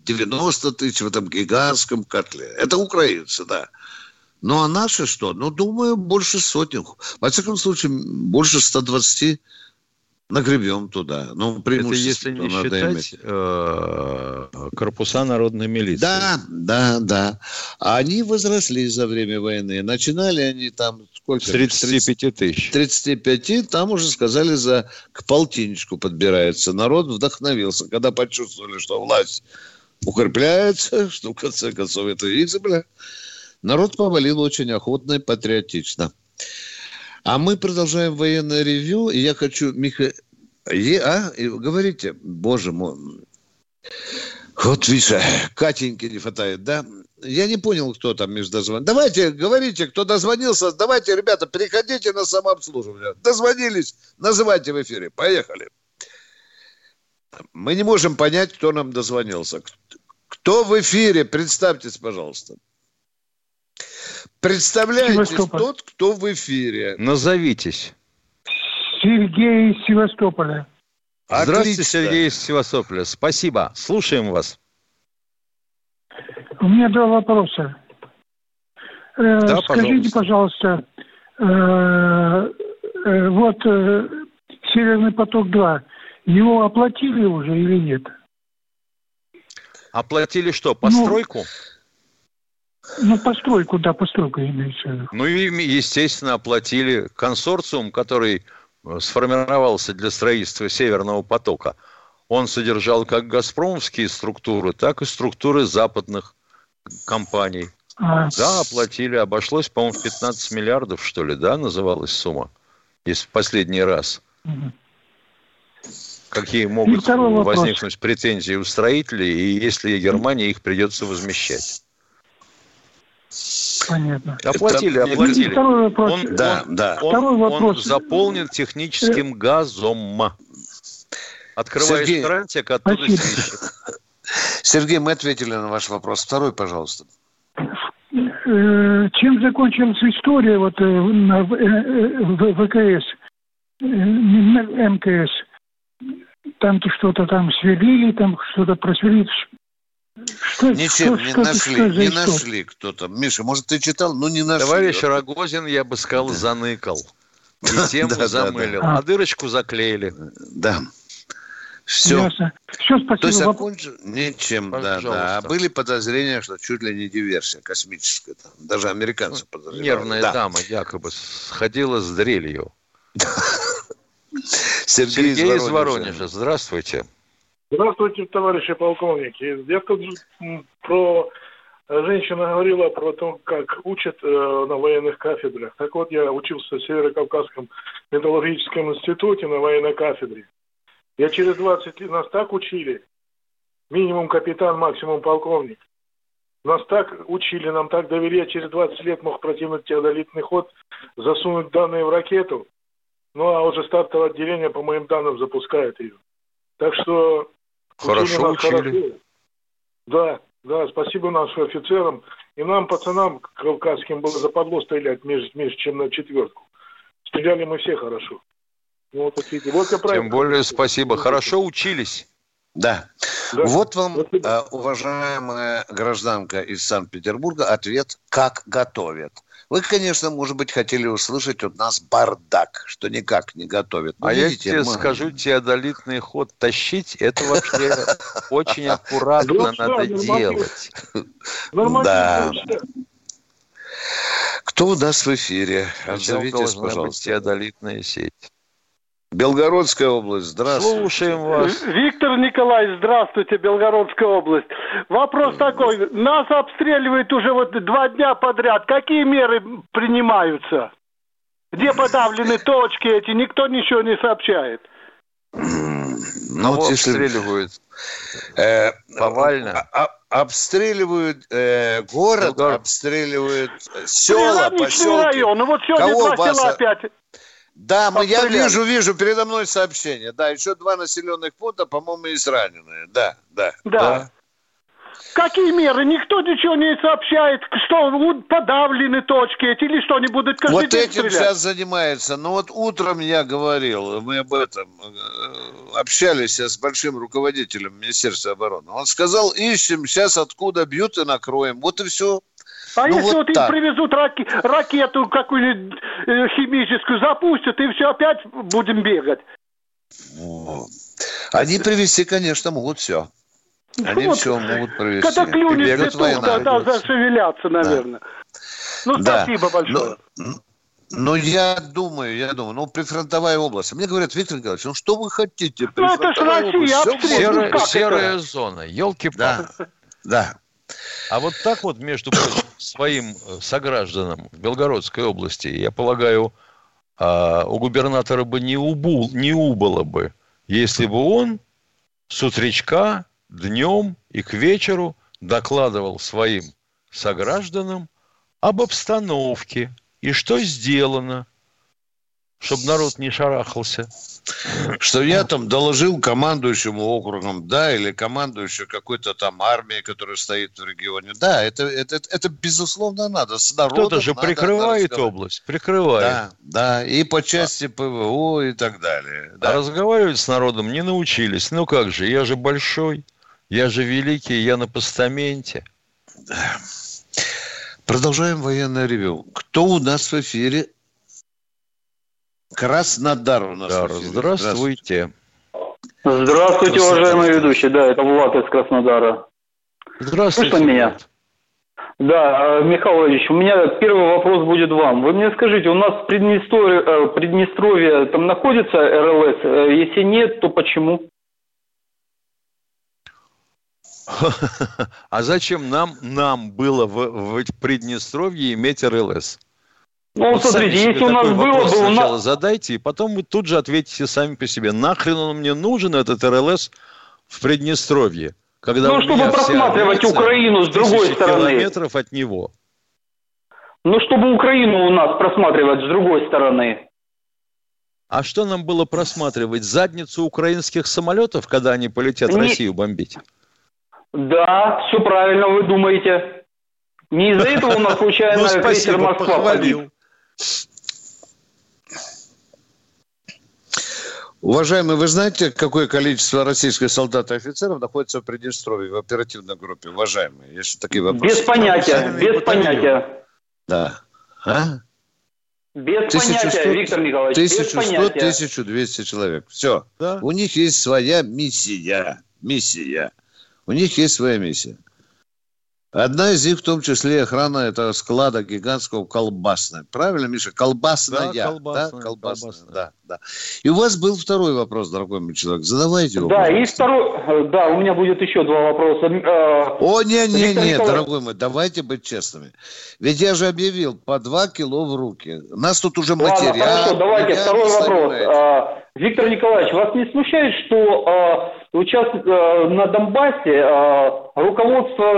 90 тысяч в этом гигантском котле. Это украинцы, да. Ну, а наши что? Ну, думаю, больше сотен. Во всяком случае, больше 120 нагребем туда. Ну, Это если не считать э, корпуса народной милиции. Да, да, да. Они возросли за время войны. Начинали они там сколько? С 35 тысяч. 35, там уже сказали, за к полтинничку подбирается. Народ вдохновился, когда почувствовали, что власть укрепляется, что в конце концов это избрали. Народ повалил очень охотно и патриотично. А мы продолжаем военное ревю, и я хочу, Миха... Е, а? Говорите, боже мой. Вот, видишь, Катеньки не хватает, да? Я не понял, кто там между дозвонил. Давайте, говорите, кто дозвонился. Давайте, ребята, переходите на самообслуживание. Дозвонились, называйте в эфире. Поехали. Мы не можем понять, кто нам дозвонился. Кто в эфире? Представьтесь, пожалуйста. Представляете, тот, кто в эфире. Назовитесь. Сергей из Севастополя. Здравствуйте, Сергей из Севастополя. Спасибо. Слушаем вас. У меня два вопроса. Э, да, Скажите, пожалуйста, э, э, вот Северный поток-2, его оплатили уже или нет? Оплатили что, постройку? Ну, ну, постройку, да, постройку имеется в виду. Ну, и, естественно, оплатили консорциум, который э, сформировался для строительства Северного потока. Он содержал как газпромовские структуры, так и структуры западных компаний. А... Да, оплатили. Обошлось, по-моему, в 15 миллиардов, что ли, да, называлась сумма? Если в последний раз. Угу. Какие могут возникнуть претензии у строителей, и если Германия их придется возмещать? Понятно. Оплатили, оплатили. Второй вопрос. Он, да, он, да. Он, Второй вопрос. он заполнен техническим газом. Открываешь Сергей, крантик, оттуда Сергей, мы ответили на ваш вопрос. Второй, пожалуйста. Э, чем закончилась история вот э, на э, ВКС, МКС? Там-то что-то там сверлили, там что-то просверлили. Что, Ничем что, не что, нашли, что не что? нашли кто-то. Миша, может, ты читал, но не нашли. Товарищ Рогозин, я бы сказал, да. заныкал. И тему да, замылил. Да, да. А дырочку заклеили. Да. Все. Ясно. Все, спасибо. То есть окончил ничем, да, да. А были подозрения, что чуть ли не диверсия космическая. Там. Даже американцы ну, подозревали. Нервная да. дама якобы сходила с дрелью. Сергей, Сергей из Воронежа. Здравствуйте. Здравствуйте, товарищи полковники. Я тут про женщина говорила про то, как учат э, на военных кафедрах. Так вот, я учился в Северо-Кавказском металлургическом институте на военной кафедре. Я через 20 лет, нас так учили, минимум капитан, максимум полковник. Нас так учили, нам так довели, я через 20 лет мог противный теодолитный ход, засунуть данные в ракету, ну а уже стартовое отделение, по моим данным, запускает ее. Так что Хорошо учили. Хорошо. Да, да, спасибо нашим офицерам. И нам, пацанам кавказским, было западло стрелять меньше, меньше, чем на четвертку. Стреляли мы все хорошо. Ну, вот, такие. вот Тем более спасибо. Хорошо учились. Да. да. Вот вам, Спасибо. уважаемая гражданка из Санкт-Петербурга, ответ, как готовят. Вы, конечно, может быть, хотели услышать от нас бардак, что никак не готовят. Но а видите, я тебе мы... скажу, теодолитный ход тащить, это вообще очень аккуратно надо делать. Да. Кто у нас в эфире? Отзовитесь, пожалуйста. теодолитная сеть. Белгородская область, здравствуйте. Слушаем вас. Виктор Николаевич, здравствуйте, Белгородская область. Вопрос такой, нас обстреливают уже вот два дня подряд. Какие меры принимаются? Где подавлены точки эти? Никто ничего не сообщает. Ну, вот если... обстреливают э, повально. А, а, обстреливают э, город, Белгород. обстреливают села, поселки. район. Ну вот сегодня Кого два села опять. Да, мы, я вижу, вижу, передо мной сообщение. Да, еще два населенных пункта, по-моему, есть раненые. Да, да. Да. да. Какие меры? Никто ничего не сообщает, что подавлены точки эти или что, они будут каждый вот день этим стрелять? сейчас занимается. Но вот утром я говорил, мы об этом э, общались с большим руководителем Министерства обороны. Он сказал, ищем сейчас откуда бьют и накроем. Вот и все. А ну, если вот, вот им привезут раки, ракету какую-нибудь э, химическую, запустят, и все, опять будем бегать. Они привезти, конечно, могут все. Они вот, все могут провести. Когда клюнет петух, тогда зашевелятся, наверное. Да. Ну, да. спасибо большое. Но, но я думаю, я думаю, ну, прифронтовая область. Мне говорят, Виктор Николаевич, ну, что вы хотите? Ну, это же Россия, Серая, серая зона, елки-палки. Да, да. А вот так вот, между своим э, согражданам в Белгородской области, я полагаю, а, у губернатора бы не, убул, не убыло бы, если бы он с утречка днем и к вечеру докладывал своим согражданам об обстановке и что сделано, чтобы народ не шарахался. Что я там доложил командующему округом, да, или командующему какой-то там армии, которая стоит в регионе. Да, это, это, это, это безусловно надо. С народом Кто-то же прикрывает область, прикрывает. Да, да, и по части ПВО и так далее. Да. А разговаривать с народом не научились. Ну как же, я же большой. Я же великий, я на постаменте. Продолжаем военное ревю. Кто у нас в эфире? Краснодар у нас да. Здравствуйте. Здравствуйте, уважаемый ведущий. Да, это Влад из Краснодара. Здравствуйте. Слышно меня? Да, э, Михаил Ильич, у меня первый вопрос будет вам. Вы мне скажите, у нас в Приднестровье, э, Приднестровье там находится РЛС? Э, если нет, то почему? А зачем нам, нам было в, в Приднестровье иметь РЛС? Ну, вот смотрите, если у нас было бы... Сначала нас... задайте, и потом вы тут же ответите сами по себе. Нахрен он мне нужен, этот РЛС, в Приднестровье? Когда ну, чтобы просматривать Украину с другой стороны. километров от него. Ну, чтобы Украину у нас просматривать с другой стороны. А что нам было просматривать? Задницу украинских самолетов, когда они полетят Не... Россию бомбить? Да, все правильно вы думаете. Не из-за этого у нас случайно ну, крейсер Москва погиб. Уважаемые, вы знаете, какое количество российских солдат и офицеров находится в Приднестровье, в оперативной группе? Уважаемые, если такие вопросы. Без понятия, без понятия. Да. А? Без 1100, понятия, Виктор Николаевич, 1100, 1200 человек. Все. Да? У них есть своя миссия. Миссия. У них есть своя миссия. Одна из них, в том числе, охрана этого склада гигантского колбасной. Правильно, Миша? Колбасная. Да, колбасная. Да, колбасная. колбасная. Да, да. И у вас был второй вопрос, дорогой мой человек. Задавайте его. Да, пожалуйста. и второй... Да, у меня будет еще два вопроса. Э, О, не-не-не, дорогой мой, давайте быть честными. Ведь я же объявил по два кило в руки. Нас тут уже материал... Ладно, хорошо, давайте, второй вопрос. А, Виктор Николаевич, вас не смущает, что сейчас а, на Донбассе а, руководство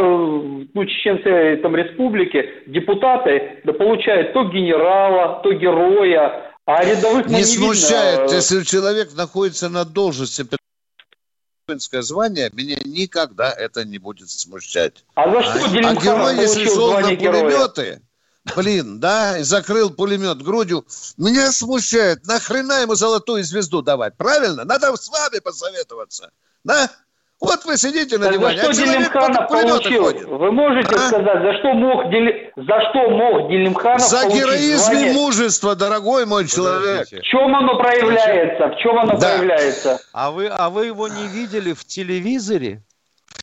ну, Чеченской там, республики, депутаты да, получают то генерала, то героя, а рядовых не, не смущает, видно. если человек находится на должности воинское звание, меня никогда это не будет смущать. А за что а, а герой, если шел на пулеметы, героя? Блин, да, и закрыл пулемет грудью. Меня смущает, нахрена ему золотую звезду давать, правильно? Надо с вами посоветоваться, да? Вот вы сидите на диване, за что а Делимханов получил? Ходит. Вы можете а? сказать, за что мог, Дели... за что мог Делимханов За героизм звание? и мужество, дорогой мой человек. В чем оно проявляется? В чем оно да. проявляется? А вы, а вы его не видели в телевизоре?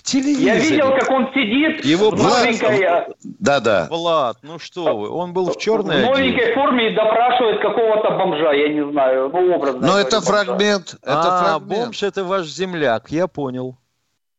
Телевизоре. Я видел, как он сидит Его в новенькой... Да, да. Влад, ну что вы, он был в черной В новенькой одежде. форме и допрашивает какого-то бомжа, я не знаю, ну образно. Но это фрагмент. Это а, фрагмент. бомж это ваш земляк, я понял.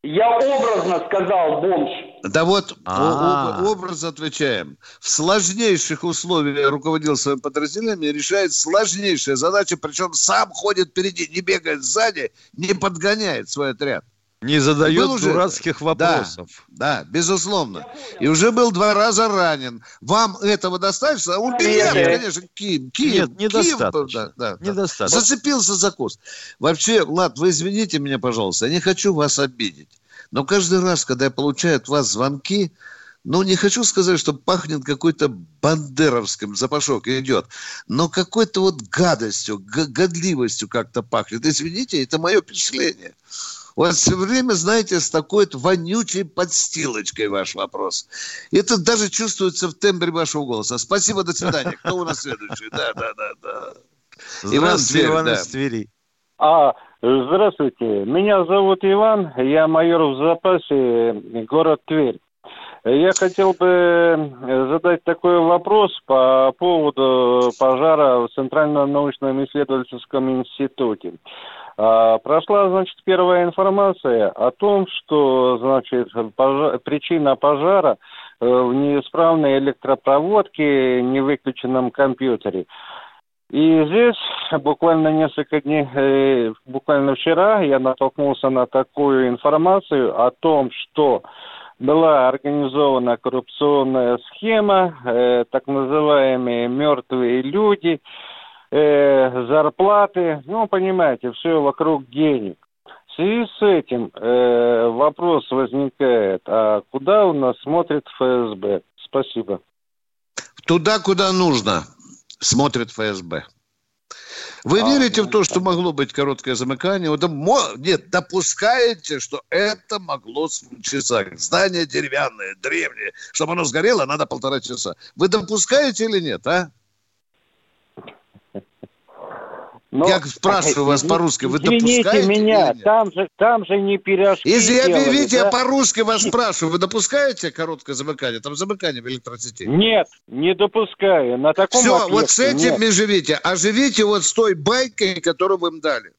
Я образно сказал бомж. Да вот А-а-а. образ отвечаем. В сложнейших условиях руководил своим подразделением и решает сложнейшие задачи, причем сам ходит впереди, не бегает сзади, не подгоняет свой отряд. Не задает уже... дурацких вопросов. Да, да, безусловно. И уже был два раза ранен. Вам этого достаточно? Он нет, конечно, Киев. Киев нет, недостаточно. Киев, да, да, недостаточно. Зацепился за куст. Вообще, Влад, вы извините меня, пожалуйста, я не хочу вас обидеть. Но каждый раз, когда я получаю от вас звонки, ну, не хочу сказать, что пахнет какой-то бандеровским, запашок идет, но какой-то вот гадостью, годливостью как-то пахнет. Извините, это мое впечатление. У вас все время, знаете, с такой вот вонючей подстилочкой ваш вопрос. Это даже чувствуется в тембре вашего голоса. Спасибо, до свидания. Кто у нас следующий? Да, да, да, да. Здравствуйте, Иван, Иван из Твери. А, Здравствуйте, меня зовут Иван, я майор в запасе, город Тверь. Я хотел бы задать такой вопрос по поводу пожара в Центральном научном исследовательском институте. А, прошла, значит, первая информация о том, что, значит, пожар, причина пожара э, в неисправной электропроводке, невыключенном компьютере. И здесь буквально несколько дней, э, буквально вчера я натолкнулся на такую информацию о том, что была организована коррупционная схема, э, так называемые мертвые люди, э, зарплаты, ну, понимаете, все вокруг денег. В связи с этим э, вопрос возникает, а куда у нас смотрит ФСБ? Спасибо. Туда, куда нужно смотрит ФСБ. Вы а, верите в то, что могло быть короткое замыкание? Нет, допускаете, что это могло случиться. Здание деревянное, древнее. Чтобы оно сгорело, надо полтора часа. Вы допускаете или нет, а? Но, я спрашиваю вас по-русски, вы допускаете? меня, там же, там же не пирожки Если я, делали, видите, да? я по-русски вас спрашиваю, вы допускаете короткое замыкание? Там замыкание в электросети. Нет, не допускаю. На таком Все, объекте, вот с этим нет. живите. А живите вот с той байкой, которую вы им дали.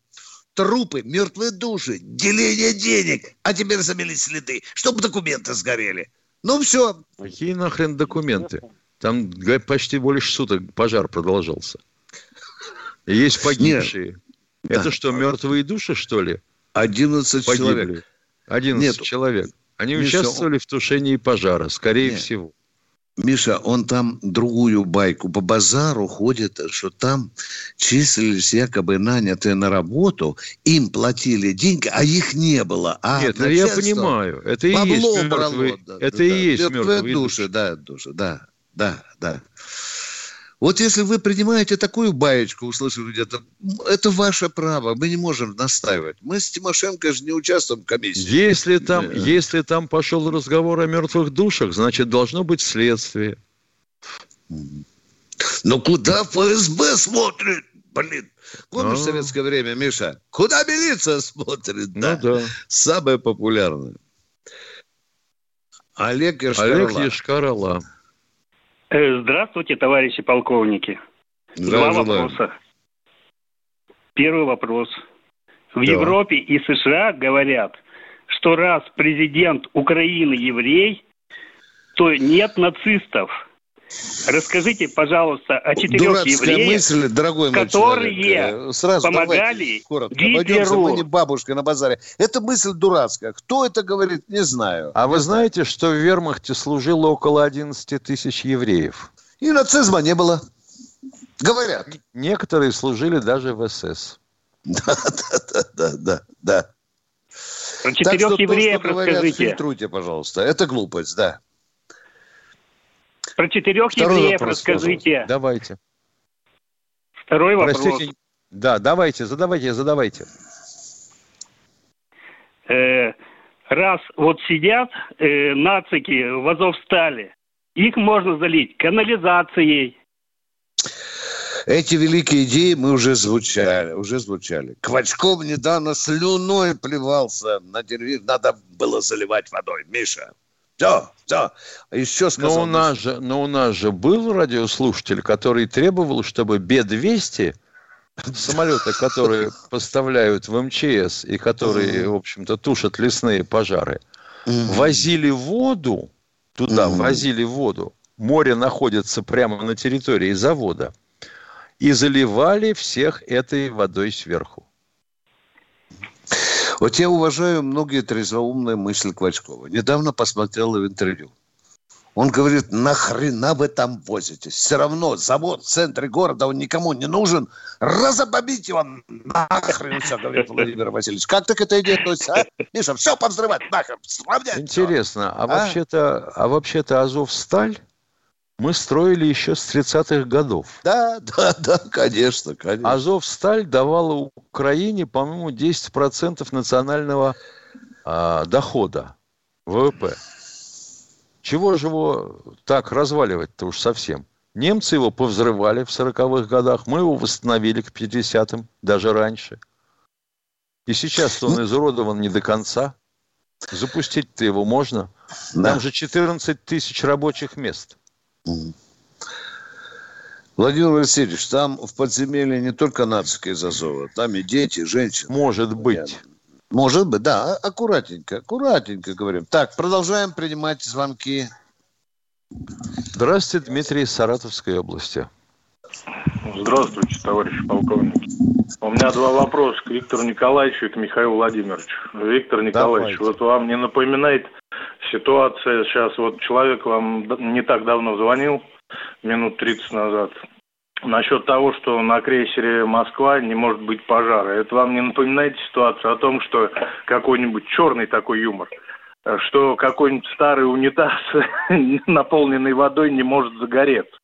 Трупы, мертвые души, деление денег. А теперь замели следы, чтобы документы сгорели. Ну все. Какие нахрен документы? Там почти больше суток пожар продолжался. Есть погибшие. Нет. Это да. что, мертвые души, что ли? 11 Погибли. человек. 11 Нет. человек. Они Миша, участвовали он... в тушении пожара, скорее Нет. всего. Миша, он там другую байку по базару ходит, что там числились якобы нанятые на работу, им платили деньги, а их не было. А Нет, ну я понимаю, это и есть мертвые, брало, да, это да, и есть мертвые, мертвые души. души. Да, души, да, да, да. Вот если вы принимаете такую баечку, услышав где-то, это ваше право, мы не можем настаивать. Мы с Тимошенко же не участвуем в комиссии. Если там, да. если там пошел разговор о мертвых душах, значит, должно быть следствие. Но куда ФСБ смотрит? Блин, помнишь а... советское время, Миша? Куда милиция смотрит? Ну, да. да. Самое популярное. Олег Ешкарала. Олег Ешкарала. Э, здравствуйте, товарищи полковники. Два вопроса. Первый вопрос. В да. Европе и США говорят, что раз президент Украины еврей, то нет нацистов. Расскажите, пожалуйста, о четырех Дурацкая евреях, мысль, дорогой которые человек. Сразу помогали коротко, Гитлеру. Мы не бабушка на базаре. Это мысль дурацкая. Кто это говорит, не знаю. А вы знаете, что в вермахте служило около 11 тысяч евреев? И нацизма не было. Говорят. Некоторые служили даже в СС. Да, да, да, да, да, да. Про четырех так что евреев то, что говорят, расскажите. фильтруйте, пожалуйста. Это глупость, да. Про четырех Второй евреев расскажите. Пожалуйста. Давайте. Второй вопрос. Простите, да, давайте, задавайте, задавайте. Э, раз вот сидят э, нацики в Азовстале, их можно залить канализацией. Эти великие идеи мы уже звучали, уже звучали. Квачков недавно слюной плевался на телевизор. Надо было заливать водой. Миша, все, все. Еще сказал. Но у, нас же, но у нас же был радиослушатель, который требовал, чтобы Б-200, самолеты, которые поставляют в МЧС и которые, в общем-то, тушат лесные пожары, возили воду, туда возили воду, море находится прямо на территории завода, и заливали всех этой водой сверху. Вот я уважаю многие трезвоумные мысли Квачкова. Недавно посмотрел в интервью. Он говорит, нахрена вы там возитесь? Все равно завод в центре города, он никому не нужен. Разобомить его нахрен все, говорит Владимир Васильевич. Как ты к этой идее относишься, а? Миша, все повзрывать нахрен. Сравнять Интересно, а, а? вообще-то а вообще-то Азов-Сталь мы строили еще с 30-х годов. Да, да, да, конечно, конечно. Азов-Сталь давала Украине, по-моему, 10% национального а, дохода, ВВП. Чего же его так разваливать-то уж совсем? Немцы его повзрывали в 40-х годах, мы его восстановили к 50-м, даже раньше. И сейчас он изуродован не до конца. Запустить-то его можно. Да. Там же 14 тысяч рабочих мест. Владимир Васильевич, там в подземелье не только нацики из Азова, там и дети, и женщины. Может быть. Может быть, да, аккуратненько, аккуратненько говорим. Так, продолжаем принимать звонки. Здравствуйте, Дмитрий из Саратовской области. Здравствуйте, товарищ полковник. У меня два вопроса к Виктору Николаевичу и к Михаилу Владимировичу. Виктор Николаевич, Давайте. вот вам не напоминает ситуация сейчас, вот человек вам не так давно звонил, минут 30 назад, насчет того, что на крейсере «Москва» не может быть пожара. Это вам не напоминает ситуацию о том, что какой-нибудь черный такой юмор, что какой-нибудь старый унитаз, наполненный водой, не может загореться?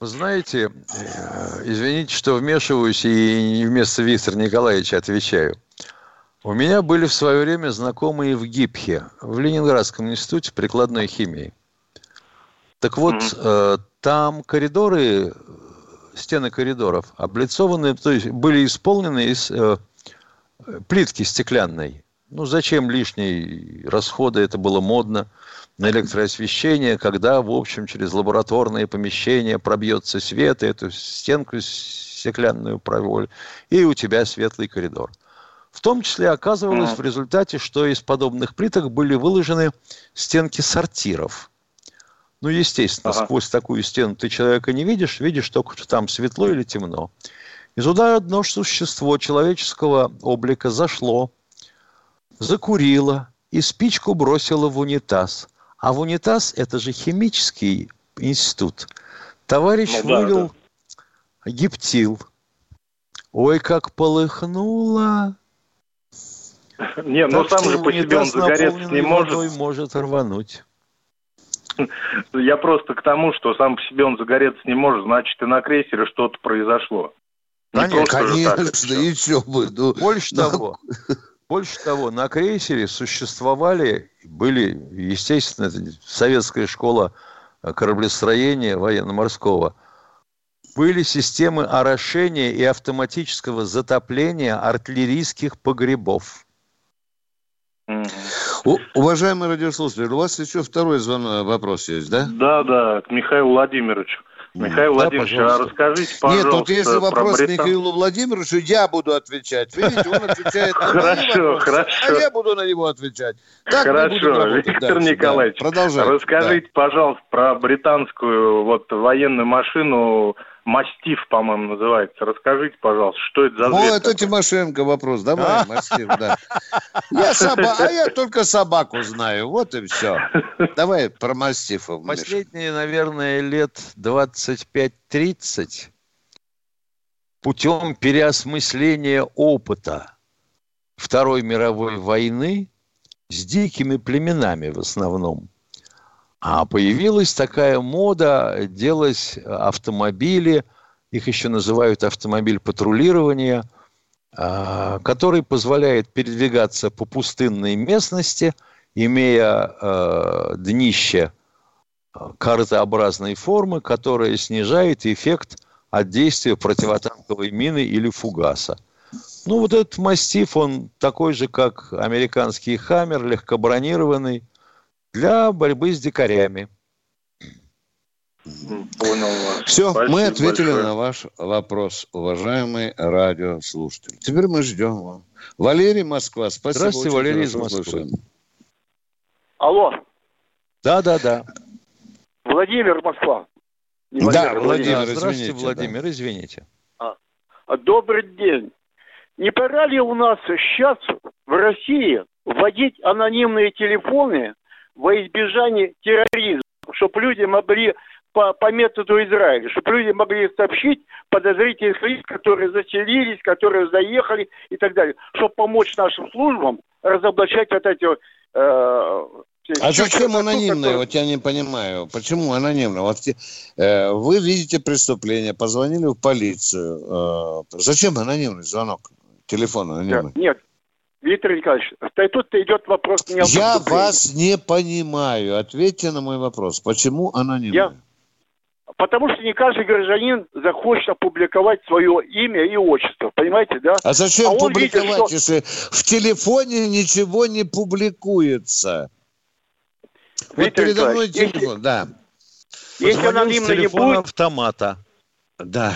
Вы знаете, э, извините, что вмешиваюсь и вместо Виктора Николаевича отвечаю. У меня были в свое время знакомые в ГИПХе, в Ленинградском институте прикладной химии. Так вот, mm-hmm. там коридоры, стены коридоров облицованы, то есть были исполнены из э, плитки стеклянной. Ну, зачем лишние расходы, это было модно на электроосвещение, когда, в общем, через лабораторные помещения пробьется свет, и эту стенку стеклянную проволь, и у тебя светлый коридор. В том числе оказывалось в результате, что из подобных плиток были выложены стенки сортиров. Ну, естественно, ага. сквозь такую стену ты человека не видишь, видишь только, что там светло или темно. И туда одно существо человеческого облика зашло, закурило и спичку бросило в унитаз. А в унитаз это же химический институт. Товарищ ну, да, вылил да. гептил. Ой, как полыхнуло. Не, ну сам же по себе он загореться не может. может рвануть. Я просто к тому, что сам по себе он загореться не может, значит, и на крейсере что-то произошло. Конечно, конечно, и все бы. Ну, больше да. того, больше того, на крейсере существовали, были, естественно, советская школа кораблестроения военно-морского, были системы орошения и автоматического затопления артиллерийских погребов. У, уважаемый радиослушатель, у вас еще второй звон, вопрос есть, да? Да, да, к Михаилу Владимировичу. Михаил да, Владимирович, а пожалуйста. а расскажите, пожалуйста, Нет, вот если вопрос Британ... Михаилу Владимировичу, я буду отвечать. Видите, он отвечает на Хорошо, хорошо. а я буду на него отвечать. Так хорошо, Виктор Николаевич, расскажите, пожалуйста, про британскую вот военную машину Мастиф, по-моему, называется. Расскажите, пожалуйста, что это за зверь? это Тимошенко вопрос. Давай, Мастиф, да. Я соба... А я только собаку знаю. Вот и все. Давай про Мастифа. Последние, наверное, лет 25-30 путем переосмысления опыта Второй мировой войны с дикими племенами в основном – а появилась такая мода делать автомобили, их еще называют автомобиль патрулирования, а, который позволяет передвигаться по пустынной местности, имея а, днище а, картообразной формы, которая снижает эффект от действия противотанковой мины или фугаса. Ну, вот этот мастиф, он такой же, как американский «Хаммер», легкобронированный – для борьбы с дикарями. Понял вас. Все, Спасибо мы ответили большое. на ваш вопрос, уважаемый радиослушатель. Теперь мы ждем Валерий Москва, спасибо. Здравствуйте, Валерий из Москвы. Алло. Да, да, да. Владимир Москва. Не да, Владимир, Владимир Здравствуйте, извините, Владимир, да. извините. А, добрый день. Не пора ли у нас сейчас в России вводить анонимные телефоны во избежание терроризма, чтобы люди могли по, по методу Израиля, чтобы люди могли сообщить подозрительных лиц, которые заселились, которые заехали и так далее, чтобы помочь нашим службам разоблачать вот эти э, а зачем анонимное? Вот я не понимаю. Почему анонимно? Вот э, вы видите преступление, позвонили в полицию. Э, зачем анонимный звонок? Телефон анонимный? Нет. Виктор Николаевич, тут идет вопрос не о Я вас не понимаю. Ответьте на мой вопрос. Почему анонимный? Я... Потому что не каждый гражданин захочет опубликовать свое имя и отчество, понимаете, да? А зачем а публиковать, видит, что... если в телефоне ничего не публикуется? Вот передо мной телефон, если, да. Если анонимно не будет... автомата. Да.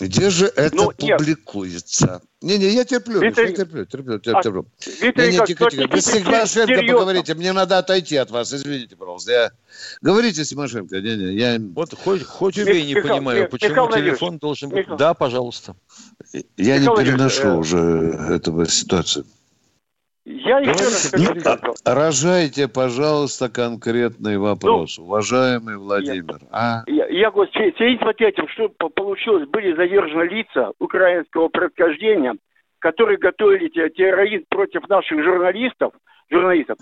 Где же это ну, публикуется? Не-не, я терплю, Виктор... я терплю, терплю, терплю. А, терплю. Виктор не, не, тихо, тихо. Без Тимошенко поговорите, мне надо отойти от вас, извините, пожалуйста. Я... Говорите, Тимошенко, не-не, я... Вот хоть, хоть убей, не Михаил, понимаю, Михаил, почему Михаил телефон должен быть... Михаил. Да, пожалуйста. Я Михаил не переношу э... уже этого ситуацию. Я еще раз скажу. Рожайте, пожалуйста, конкретный вопрос, ну, уважаемый Владимир. Я, а? я, я говорю, в связи с этим, что получилось, были задержаны лица украинского происхождения, которые готовили терроризм против наших журналистов, журналистов.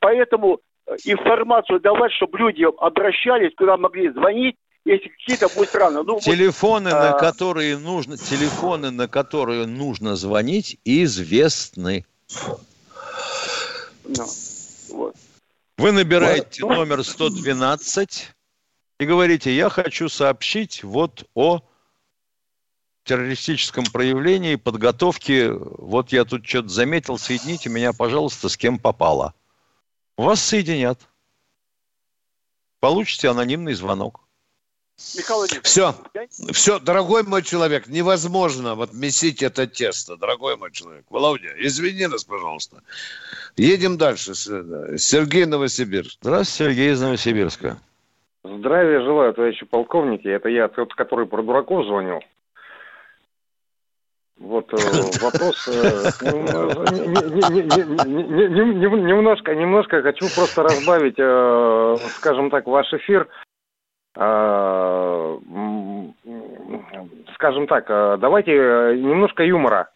Поэтому э, информацию давать, чтобы люди обращались, куда могли звонить, если какие-то будут страны. Ну, телефоны, вот, на а... которые нужно, телефоны, на которые нужно звонить, известны. Ну, вот. Вы набираете вот. номер 112 и говорите, я хочу сообщить вот о террористическом проявлении, подготовке. Вот я тут что-то заметил, соедините меня, пожалуйста, с кем попало. Вас соединят. Получите анонимный звонок. Михаил Все, все, дорогой мой человек, невозможно вот месить это тесто, дорогой мой человек. Володя, извини нас, пожалуйста. Едем дальше. Сергей Новосибирск. Здравствуйте, Сергей из Новосибирска. Здравия желаю, товарищи полковники. Это я, тот, который про дураков звонил. Вот э, вопрос э, немножко, немножко хочу просто разбавить, э, скажем так, ваш эфир Э, скажем так, э, давайте э, немножко юмора.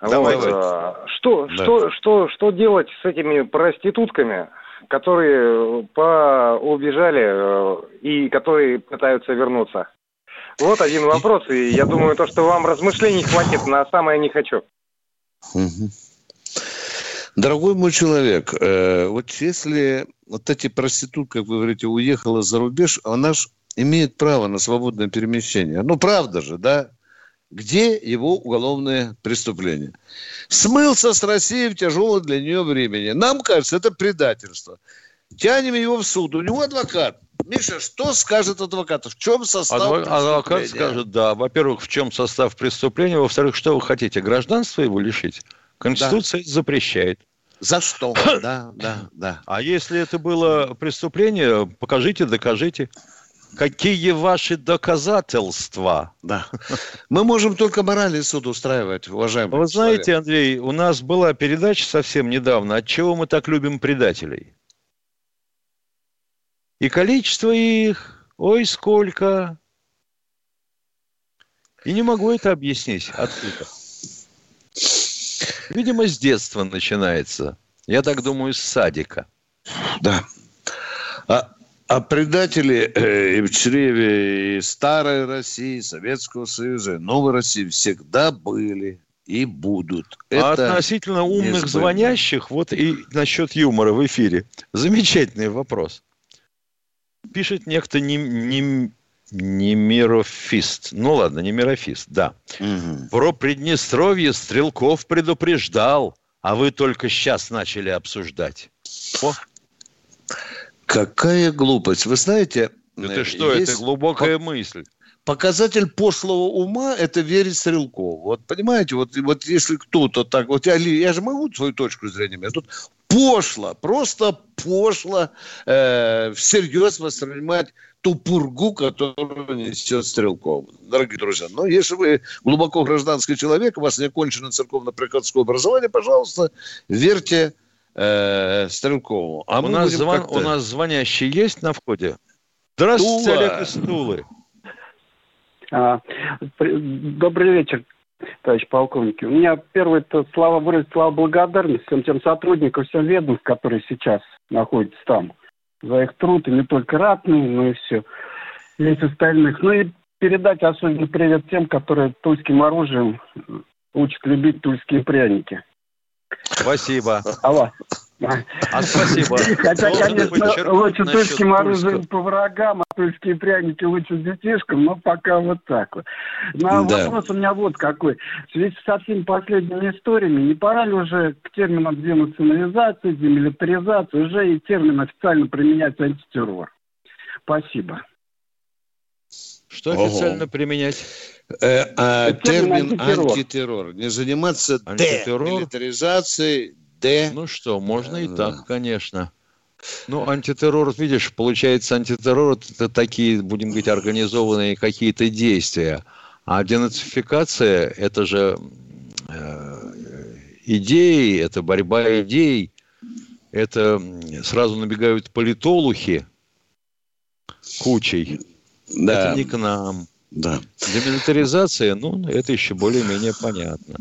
Давай, вот. давай. Что, да. что, что, что делать с этими проститутками, которые по убежали и которые пытаются вернуться? Вот один вопрос, и я думаю, то, что вам размышлений хватит на самое не хочу. Дорогой мой человек, вот если вот эти проститутки, как вы говорите, уехала за рубеж, она же имеет право на свободное перемещение. Ну, правда же, да? Где его уголовное преступление? Смылся с России в тяжелое для нее времени. Нам кажется, это предательство. Тянем его в суд. У него адвокат. Миша, что скажет адвокат? В чем состав Адвок... Адвокат скажет, да. Во-первых, в чем состав преступления. Во-вторых, что вы хотите? Гражданство его лишить? Конституция да. запрещает. За что? Да, да, да. А если это было преступление, покажите, докажите. Какие ваши доказательства? Да. Мы можем только моральный суд устраивать, уважаемый Вы знаете, человек. Андрей, у нас была передача совсем недавно, от чего мы так любим предателей. И количество их, ой, сколько. И не могу это объяснить. Откуда? Видимо, с детства начинается. Я так думаю, с садика. Да. А, а предатели э, и в чреве и старой России, Советского Союза, и новой России всегда были и будут. А Это а относительно умных звонящих, вот и насчет юмора в эфире. Замечательный вопрос. Пишет некто не, не, Немирофист. Ну ладно, Немирофист, да. Угу. Про Приднестровье Стрелков предупреждал, а вы только сейчас начали обсуждать. О. Какая глупость. Вы знаете... Это что, есть... это глубокая по... мысль. показатель пошлого ума – это верить Стрелкову. Вот понимаете, вот, вот если кто-то так... Вот я, я же могу свою точку зрения, я тут пошло, просто пошло э, всерьез воспринимать ту пургу, которую несет Стрелков. Дорогие друзья, но если вы глубоко гражданский человек, у вас не окончено церковно-приходское образование, пожалуйста, верьте э, Стрелкову. А у, нас звон, у нас звонящий есть на входе? Здравствуйте, Тула. Олег из Тулы. А, добрый вечер, товарищ полковник. У меня первое это слова выразить слова благодарности всем тем сотрудникам, всем ведомств, которые сейчас находятся там, за их труд, и не только ратные, но и все, весь остальных. Ну и передать особенно привет тем, которые тульским оружием учат любить тульские пряники. Спасибо. Алло. А спасибо. Хотя, конечно, лучше тульским оружием по врагам, а тульские пряники лучше детишкам, но пока вот так вот. Ну, а да. вопрос у меня вот какой. В связи со всеми последними историями, не пора ли уже к терминам денационализации, демилитаризации уже и термин официально применять антитеррор? Спасибо. Что официально Ого. применять? Э, а, термин антитеррор. антитеррор. Не заниматься антитеррор? демилитаризацией, Д. Ну что, можно и так, конечно. Ну, антитеррор, видишь, получается, антитеррор – это такие, будем говорить, организованные какие-то действия. А денацификация – это же э, идеи, это борьба идей. Это сразу набегают политолухи кучей. Да. Это не к нам. Да. Демилитаризация, ну, это еще более-менее понятно.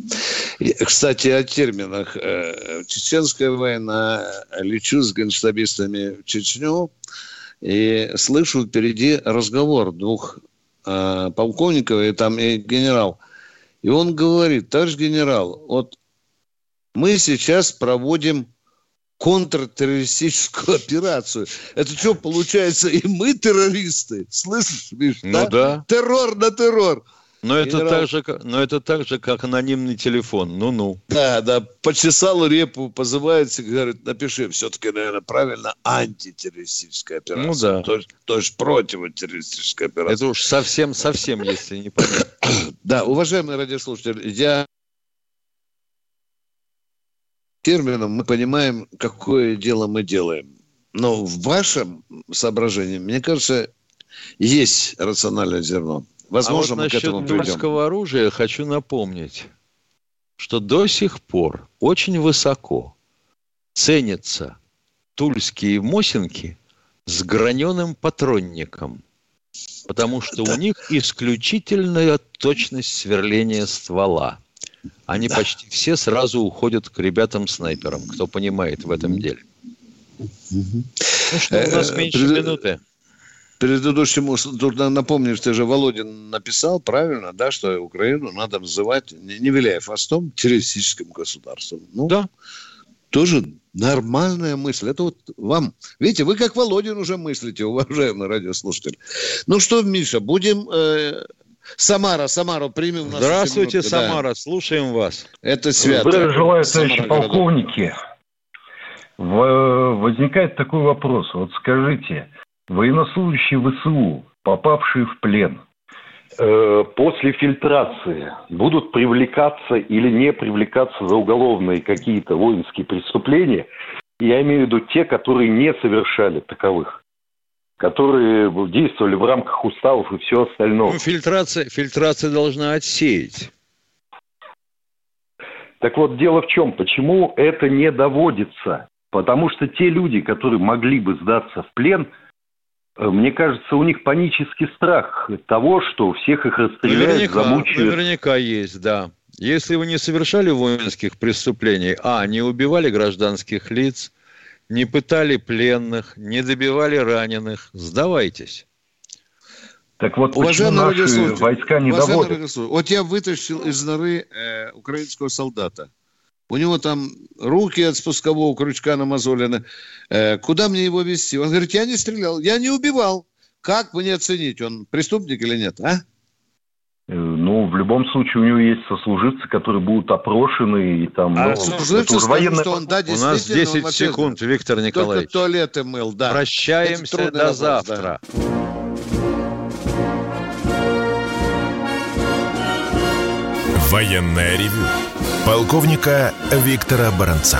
Кстати, о терминах. Э, чеченская война. Лечу с генштабистами в Чечню и слышу впереди разговор двух э, полковников и там и генерал. И он говорит, товарищ генерал, вот мы сейчас проводим контртеррористическую операцию. Это что, получается, и мы террористы? Слышишь, Миш? Ну да. да. Террор на террор. Но это, так же, но это так же, как анонимный телефон. Ну-ну. Да, да. Почесал репу, позывается, говорит, напиши. Все-таки, наверное, правильно, антитеррористическая операция. Ну да. То, то есть противотеррористическая операция. Это уж совсем-совсем, если не понятно. Да, уважаемые радиослушатели, я термином мы понимаем, какое дело мы делаем. Но в вашем соображении, мне кажется, есть рациональное зерно. Возможно, а вот мы к этому придем. оружия хочу напомнить, что до сих пор очень высоко ценятся тульские мосинки с граненым патронником, потому что у них исключительная точность сверления ствола – они да. почти все сразу уходят к ребятам-снайперам, кто понимает в этом деле. Ну что, у нас э, меньше минуты. Предыдущему тут напомнишь, ты же Володин написал правильно, да, что Украину надо называть, не виляя фастом, террористическим государством. Ну, да. Тоже нормальная мысль. Это вот вам. Видите, вы как Володин уже мыслите, уважаемый радиослушатель. Ну что, Миша, будем э, Самара, Самару примем. Здравствуйте, минутку, Самара, да. слушаем вас. Это свято. Здравия желаю, товарищи полковники. Возникает такой вопрос. Вот скажите, военнослужащие ВСУ, попавшие в плен, э, после фильтрации будут привлекаться или не привлекаться за уголовные какие-то воинские преступления? Я имею в виду те, которые не совершали таковых которые действовали в рамках уставов и все остальное. Ну, фильтрация, фильтрация должна отсеять. Так вот, дело в чем? Почему это не доводится? Потому что те люди, которые могли бы сдаться в плен, э, мне кажется, у них панический страх того, что всех их расстреляют, наверняка, замучают. Наверняка есть, да. Если вы не совершали воинских преступлений, а, не убивали гражданских лиц – не пытали пленных, не добивали раненых. Сдавайтесь. Так вот, Уважаемые наши войска не доводят? Вот я вытащил из норы э, украинского солдата. У него там руки от спускового крючка намазолены. Э, куда мне его вести? Он говорит, я не стрелял, я не убивал. Как мне оценить, он преступник или нет, а? Э, ну, в любом случае, у него есть сослуживцы, которые будут опрошены. И там, а ну, сослуживцы скажут, что он, да. У нас 10 секунд, Виктор Николаевич. Только туалеты мыл, да. Прощаемся до вопрос, завтра. Да. Военная ревю. Полковника Виктора Баранца.